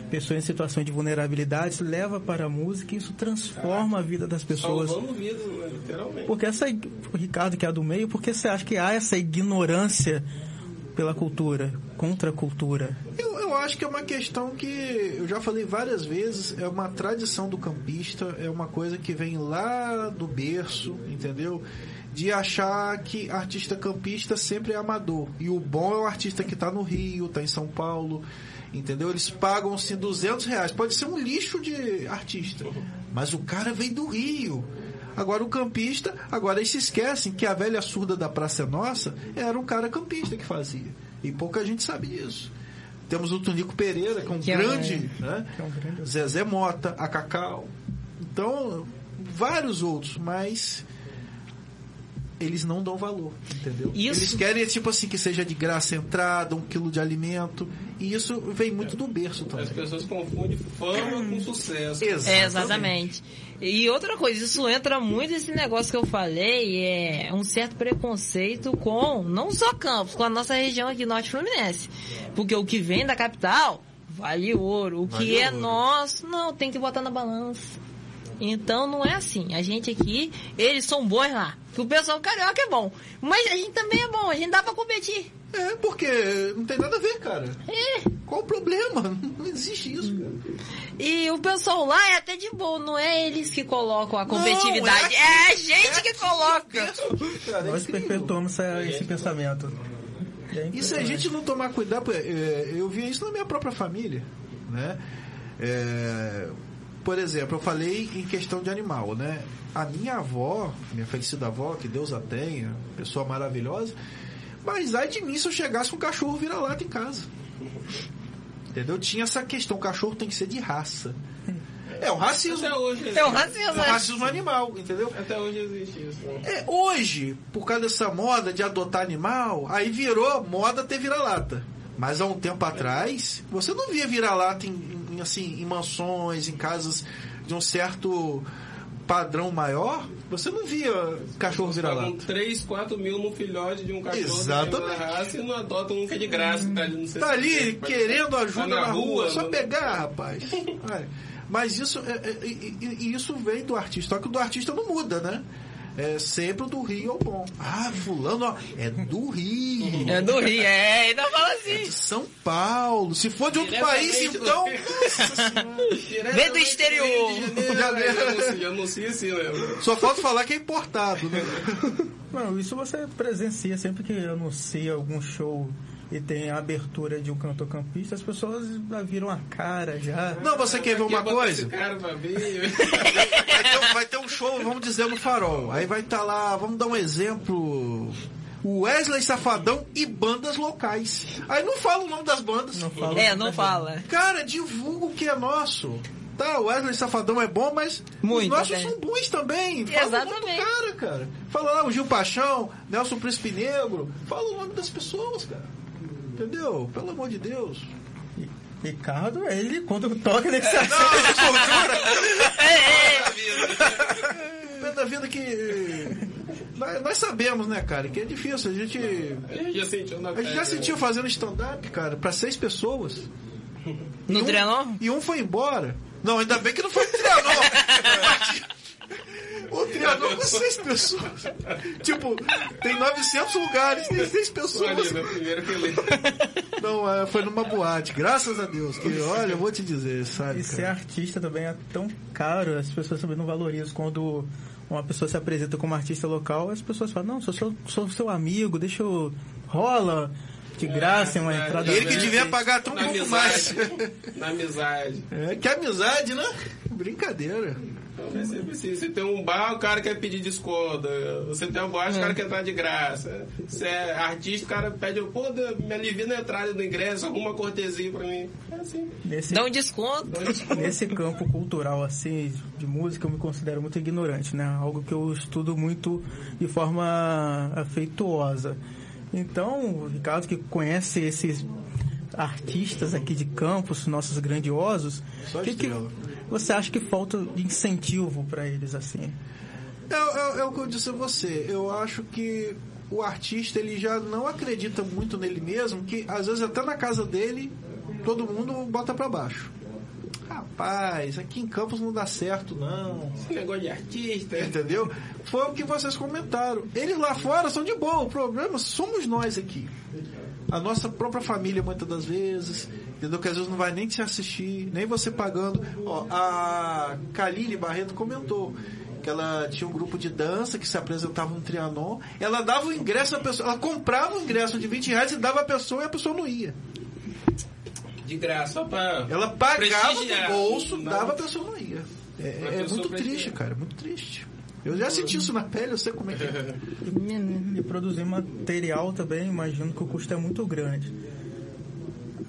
pessoas em situação de vulnerabilidade, leva para a música e isso transforma a vida das pessoas. Né? literalmente. Porque essa, o Ricardo que é do meio, porque você acha que há essa ignorância pela cultura, contra a cultura? Eu, eu acho que é uma questão que eu já falei várias vezes, é uma tradição do campista, é uma coisa que vem lá do berço, entendeu? De achar que artista campista sempre é amador. E o bom é o artista que está no Rio, está em São Paulo, entendeu? Eles pagam assim 200 reais. Pode ser um lixo de artista, mas o cara vem do Rio. Agora o campista, agora eles se esquecem que a velha surda da Praça é Nossa era um cara campista que fazia. E pouca gente sabe disso. Temos o Tonico Pereira, que é um Que é grande, né? Que é um grande- Zezé Mota, a Cacau. Então, vários outros, mas eles não dão valor, entendeu? Isso- Eles querem, tipo assim, que seja de graça entrada, um quilo de alimento. E isso vem muito do berço também. As pessoas confundem fama com sucesso. É, exatamente. E outra coisa, isso entra muito nesse negócio que eu falei, é um certo preconceito com, não só Campos, com a nossa região aqui, Norte Fluminense. Porque o que vem da capital, vale ouro. O Vale que é ouro. nosso, não, tem que botar na balança. Então não é assim. A gente aqui, eles são bons lá. Que o pessoal carioca é bom. Mas a gente também é bom, a gente dá pra competir. É, porque não tem nada a ver, cara. É. Qual o problema? Não existe isso, cara. E o pessoal lá é até de boa, não é eles que colocam a competitividade. é é, a aqui, gente é que coloca. berço, cara, é Nós perpetuamos essa- esse pensamento. E é E se a gente não tomar cuidado, é, eu via isso na minha própria família, né? É, por exemplo, eu falei em questão de animal, né? A minha avó, minha falecida avó, que Deus a tenha, pessoa maravilhosa, mas ai de mim se eu chegasse com um cachorro vira-lata em casa. Entendeu? Tinha essa questão, o cachorro tem que ser de raça. É o racismo. Até hoje, É o racismo, É o né? racismo animal, entendeu? até hoje existe isso. né? É, hoje, por causa dessa moda de adotar animal, aí virou moda ter vira-lata. Mas há um tempo atrás, você não via vira-lata em, em, assim, em mansões, em casas de um certo padrão maior. Você não via cachorro vira-lata. 3, 4 mil no filhote de um cachorro Exatamente. raça e não adotam nunca de graça. Tá ali, Tá ali querendo ajuda Tá na, rua, é só não- pegar, rapaz. Mas isso, é, é, e isso vem do artista. Só que o do artista não muda, né? É sempre o do Rio é o bom. Ah, fulano, ó, é do Rio. É do Rio, é, ainda fala assim. de São Paulo. Se for de outro país, do- então. Nossa Senhora. Vem do exterior. Já anuncia assim, né? Só falta falar que é importado, né? Não, isso você presencia sempre que anuncia algum show e tem a abertura de um cantor campista, as pessoas já viram a cara já. Não, você quer ver uma coisa? cara. Vai ter, vai ter um show, vamos dizer, no farol. Aí vai estar lá, vamos dar um exemplo. O Wesley Safadão e bandas locais. Aí não fala o nome das bandas. Não fala É, não fala. Cara, divulga o que é nosso. Tá, o Wesley Safadão é bom, mas Muito os nossos bem. são bons também. Fala o nome do Exatamente. cara, cara. Fala lá o Gil Paixão, Nelson Príncipe Negro. Fala o nome das pessoas, cara. Entendeu? Pelo amor de Deus. Ricardo, ele, quando toca nesse Não, assunto, essa cultura. É, Pé da vida que. Nós, nós sabemos, né, cara, que é difícil. A gente. A gente já sentiu na A gente já pele, sentiu fazendo stand-up, cara, pra seis pessoas. No E um- Trianon? E um foi embora. Não, ainda bem que não foi no Trianon. o Trianon elevador com seis pessoas. tipo, tem 900 lugares, tem seis pessoas. Ali, meu primeiro fileiro. Não, é, foi numa boate, graças a Deus. Que, olha, eu vou te dizer, sabe? E ser cara? artista também é tão caro, as pessoas também não valorizam quando uma pessoa se apresenta como artista local, as pessoas falam, não, sou seu, sou seu amigo, deixa eu. rola de graça uma É, entrada. Ele que devia pagar Na pouco mais. amizade. Na amizade. É, que amizade, né? Brincadeira. É sempre assim. Você tem um bar, o cara quer pedir desconto. Você tem uma boate, o cara quer entrar de graça. Você é artista, o cara pede, pô, me alivia na entrada do ingresso, alguma cortesia pra mim. É assim. Nesse, Dá um desconto. nesse campo cultural, assim, de música, eu me considero muito ignorante, né? Algo que eu estudo muito de forma afeituosa. Então, o Ricardo, que conhece esses artistas aqui de campos, nossos grandiosos, Só o que, que estrela. Você acha que falta de incentivo para eles, assim? É, é- é o que eu disse a você. Eu acho que o artista ele já não acredita muito nele mesmo, que às vezes até na casa dele todo mundo bota pra baixo. Rapaz, aqui em Campos não dá certo não. Esse negócio de artista. Entendeu? Foi o que vocês comentaram. Eles lá fora são de boa, o problema somos nós aqui. A nossa própria família, muitas das vezes, entendeu? Que às vezes não vai nem te assistir, nem você pagando. Ó, a Kalile Barreto comentou que ela tinha um grupo de dança que se apresentava no Trianon. Ela dava o ingresso à pessoa, ela comprava o ingresso de 20 reais e dava a pessoa e a pessoa não ia. De graça, só pra. Ela pagava do bolso, Não. dava a pessoa não ia. É, é pessoa muito triste, cara, muito triste. Eu já senti isso na pele, eu sei como é que é. E produzir material também, imagino que o custo é muito grande.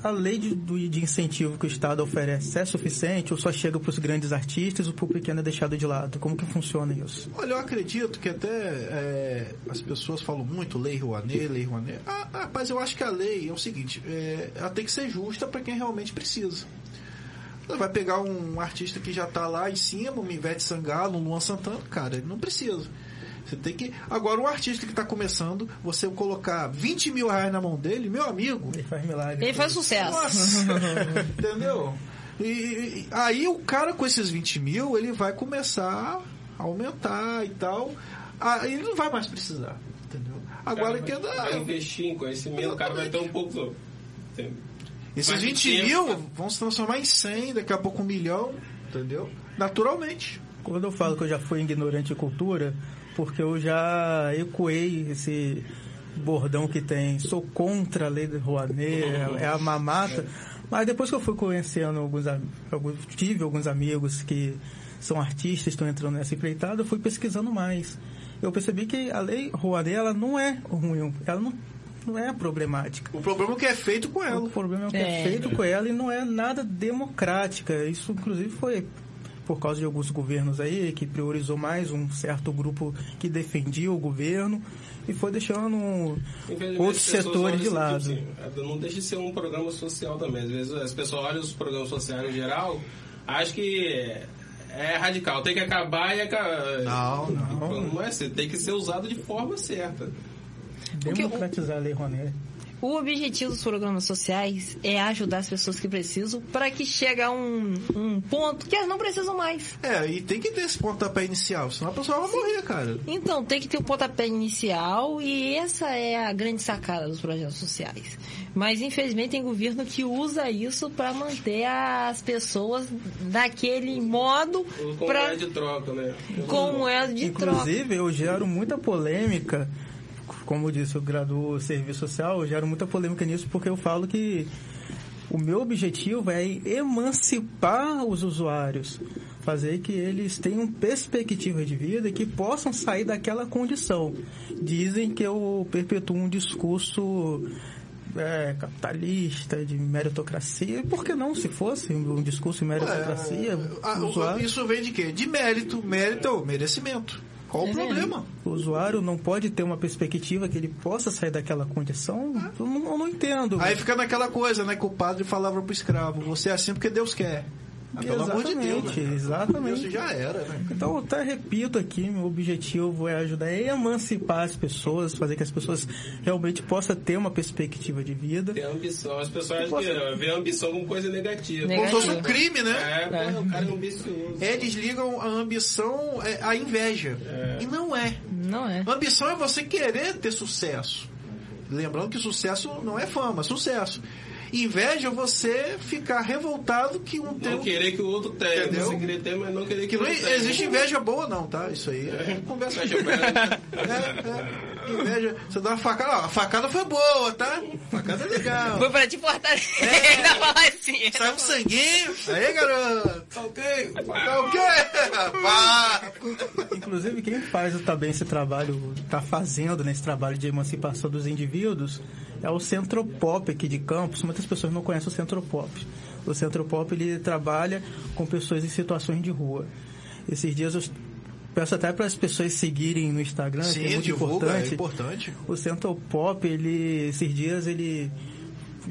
A lei de, de incentivo que o Estado oferece é suficiente ou só chega para os grandes artistas ou para o pequeno é deixado de lado? Como que funciona isso? Olha, eu acredito que até é, as pessoas falam muito lei Rouanet, lei Rouanet. Ah, ah, rapaz, eu acho que a lei é o seguinte, é, ela tem que ser justa para quem realmente precisa. Vai pegar um artista que já tá lá em cima, um Ivete Sangalo, um Luan Santana, cara, ele não precisa. Você tem que. Agora, um artista que está começando, você colocar 20 mil reais na mão dele, meu amigo, Ele faz milagre. Ele faz sucesso. nossa! Entendeu? E, e- aí o cara com esses 20 mil, ele vai começar a aumentar e tal. Aí ele não vai mais precisar. Entendeu? Agora que vai, vai investir em conhecimento, o cara vai ter um pouco. Esses mais 20 tempo. mil vão se transformar em 100, daqui a pouco um milhão, entendeu? Naturalmente. Quando eu falo que eu já fui ignorante de cultura, porque eu já ecoei esse bordão que tem, sou contra a lei de Rouanet, é a mamata. Mas depois que eu fui conhecendo alguns, alguns tive alguns amigos que são artistas, estão entrando nessa empreitada, eu fui pesquisando mais. Eu percebi que a lei Rouanet, ela não é ruim, ela não, não é problemática. O problema é o que é feito com O ela. problema é o que é, É. feito com ela e não é nada democrática. Isso, inclusive, foi por causa de alguns governos aí que priorizou mais um certo grupo que defendia o governo e foi deixando outros setores de assim, lado. tipo assim, não deixa de ser um programa social também. Às vezes as pessoas olham os programas sociais em geral, acham que é radical, tem que acabar e acabar. Não, não. Não é assim, tem que ser usado de forma certa. Democratizar a lei Rouanet. O objetivo dos programas sociais é ajudar as pessoas que precisam para que chegue a um, um ponto que elas não precisam mais. É, e tem que ter esse pontapé inicial, senão a pessoa vai morrer, cara. Então, tem que ter um pontapé inicial e essa é a grande sacada dos projetos sociais. Mas, infelizmente, tem governo que usa isso para manter as pessoas daquele modo Com pra, moeda de troca, né? com moeda de troca. Inclusive, eu gero muita polêmica, como disse o graduou serviço social, eu gero muita polêmica nisso porque eu falo que o meu objetivo é emancipar os usuários, fazer que eles tenham perspectiva de vida e que possam sair daquela condição. Dizem que eu perpetuo um discurso é, capitalista, de meritocracia. Por que não, se fosse um discurso de meritocracia? O usuário- isso vem de quê? De mérito. Mérito é o merecimento. Qual o É problema? o usuário não pode ter uma perspectiva que ele possa sair daquela condição? Eu não, eu não entendo. Aí fica naquela coisa, né? Que o padre falava pro escravo: Você é assim porque Deus quer. Ah, pelo amor de Deus. Né? Exatamente. Isso já era, né? Então, eu até repito aqui, meu objetivo é ajudar a emancipar as pessoas, fazer que as pessoas realmente possam ter uma perspectiva de vida. Ter ambição. As pessoas possa... vê a ambição como coisa negativa. Como se fosse um crime, né? É, é. o cara é ambicioso. É, desligam a ambição, é, a inveja. É. E não é. Não é. A ambição é você querer ter sucesso. Lembrando que sucesso não é fama, é sucesso. Inveja você ficar revoltado que um teu... Não querer que o outro tenha. Entendeu? Você querer ter, mas não querer que, que o outro não Existe inveja boa não, tá? Isso aí é, é conversa... Inveja é, é, inveja. Você dá uma facada, ó, a facada foi boa, tá? A facada é legal. Foi pra te fortalecer, é. ainda falar assim. Saiu um sanguinho. Aí, garoto. Tá ok. Tá ok. Vá. Inclusive, quem faz também esse trabalho, tá fazendo nesse trabalho de emancipação dos indivíduos, é o Centro Pop aqui de Campos. Muitas pessoas não conhecem o Centro Pop. O Centro Pop ele trabalha com pessoas em situações de rua. Esses dias eu peço até para as pessoas seguirem no Instagram, Sim, que é muito divulga, importante. É importante. O Centro Pop, ele esses dias ele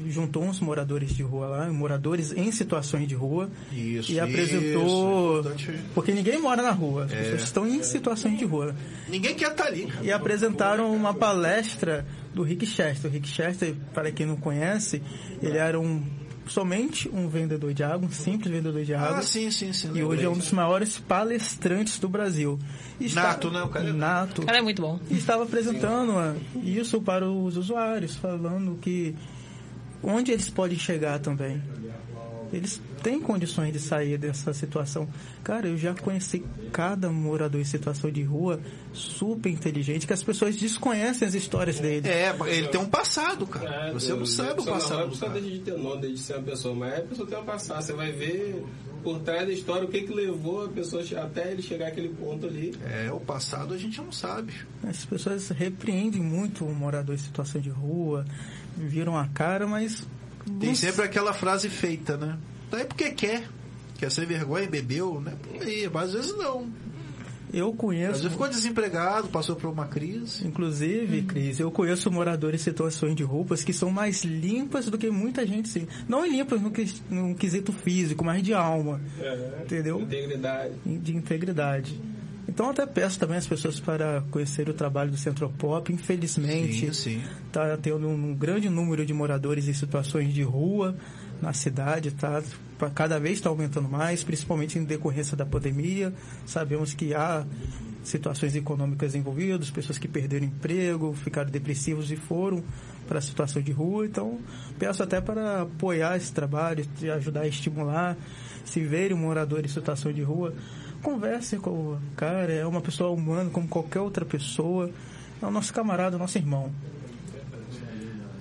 juntou uns moradores de rua lá, moradores em situações de rua. Isso, e apresentou. Isso, porque ninguém mora na rua, as é, pessoas estão em situações de rua. Ninguém quer estar tá ali. E apresentaram uma palestra do Rick Chester. O Rick Chester, para quem não conhece, ele era um somente um vendedor de água, um simples vendedor de água. Ah, sim, sim, sim. E hoje é um dos maiores palestrantes do Brasil. Está... Nato, né? O cara é nato. O cara é muito bom. E estava apresentando isso para os usuários, falando que onde eles podem chegar também. Eles têm condições de sair dessa situação. Cara, eu já conheci cada morador em situação de rua super inteligente que as pessoas desconhecem as histórias dele. É, ele tem um passado, cara. É, você não sabe o passado. Não, não é de ter nome, de ser uma pessoa, mas a pessoa tem um passado. Você vai ver por trás da história o que, que levou a pessoa até ele chegar àquele ponto ali. É, o passado a gente não sabe. As pessoas repreendem muito o morador em situação de rua, viram a cara, mas. Tem sempre aquela frase feita, né? Daí porque quer. Quer ser vergonha e bebeu, né? Aí, mas às vezes não. Eu conheço. Às vezes ficou desempregado, passou por uma crise. Inclusive, hum. Cris, eu conheço moradores em situações de roupas que são mais limpas do que muita gente sim. Não limpas no, no quesito físico, mas de alma. É, entendeu? Integridade. De integridade. Então até peço também as pessoas para conhecer o trabalho do Centro Pop. Infelizmente, está tendo um grande número de moradores em situações de rua na cidade, tá? Cada vez está aumentando mais, principalmente em decorrência da pandemia. Sabemos que há situações econômicas envolvidas, pessoas que perderam emprego, ficaram depressivos e foram para a situação de rua. Então, peço até para apoiar esse trabalho, ajudar a estimular. Se verem um morador em situação de rua, converse com o cara, é uma pessoa humana como qualquer outra pessoa, é o nosso camarada, o nosso irmão.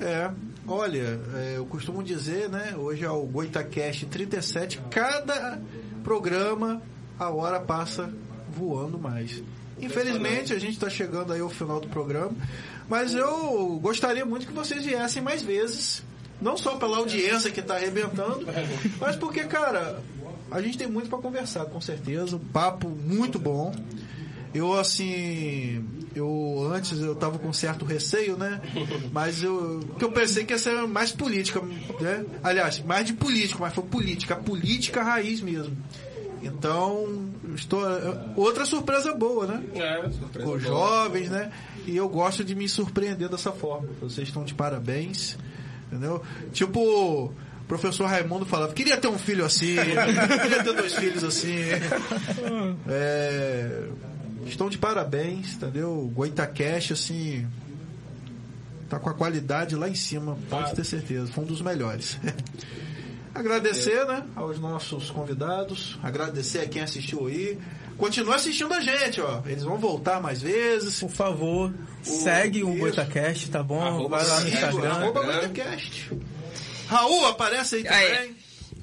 É, olha, é, eu costumo dizer, né, hoje é o Goitacast 37, cada programa a hora passa voando mais. Infelizmente, a gente está chegando aí ao final do programa, mas eu gostaria muito que vocês viessem mais vezes. Não só pela audiência que está arrebentando, mas porque, cara, a gente tem muito para conversar, com certeza. Um papo muito bom. Eu, assim, eu antes eu tava com certo receio, né? Mas eu, que eu pensei que ia ser mais política, né? Aliás, mais de político, mas foi política, a política raiz mesmo. Então, estou outra surpresa boa, né? É, surpresa boa. jovens, né? E eu gosto de me surpreender dessa forma. Vocês estão de parabéns, entendeu? Tipo, professor Raimundo falava, queria ter um filho assim, queria ter dois filhos assim. É, estão de parabéns, entendeu? O Goitacast, assim, tá com a qualidade lá em cima, pode ter certeza. Foi um dos melhores. Agradecer, né, aos nossos convidados, agradecer a quem assistiu aí. Continua assistindo a gente, ó. Eles vão voltar mais vezes. Por favor, o... segue o Goitacast, tá bom? Arroba Vai lá no Instagram. Arroba Goitacast. Raul, aparece aí também. Aí,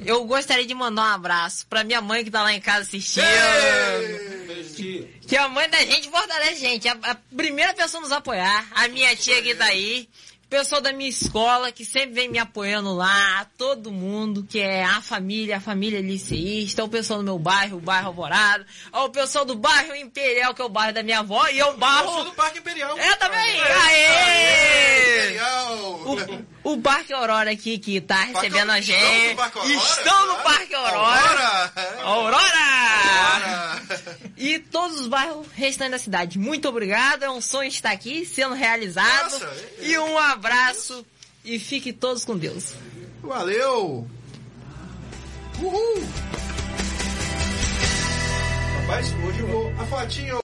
eu gostaria de mandar um abraço pra minha mãe que tá lá em casa assistindo. Ei! Que a mãe da gente fortalece a gente. A, a primeira pessoa a nos apoiar. A minha tia que tá aí pessoal da minha escola que sempre vem me apoiando lá, todo mundo que é a família, a família liceísta, o pessoal do meu bairro, o bairro Alvorada, o pessoal do bairro Imperial, que é o bairro da minha avó, e é eu o bairro... Eu sou do Parque Imperial. É, tá também! Aê! Aê! Imperial! O, o Parque Aurora aqui, que tá recebendo a gente. Estão no Parque Aurora? Estão no Parque Aurora! Aurora! Aurora! E todos os bairros restantes da cidade. Muito obrigado, é um sonho estar aqui, sendo realizado. Nossa, e é. um abraço e fiquem todos com Deus. Valeu! Uhul! Rapaz, hoje eu vou. A fatinho!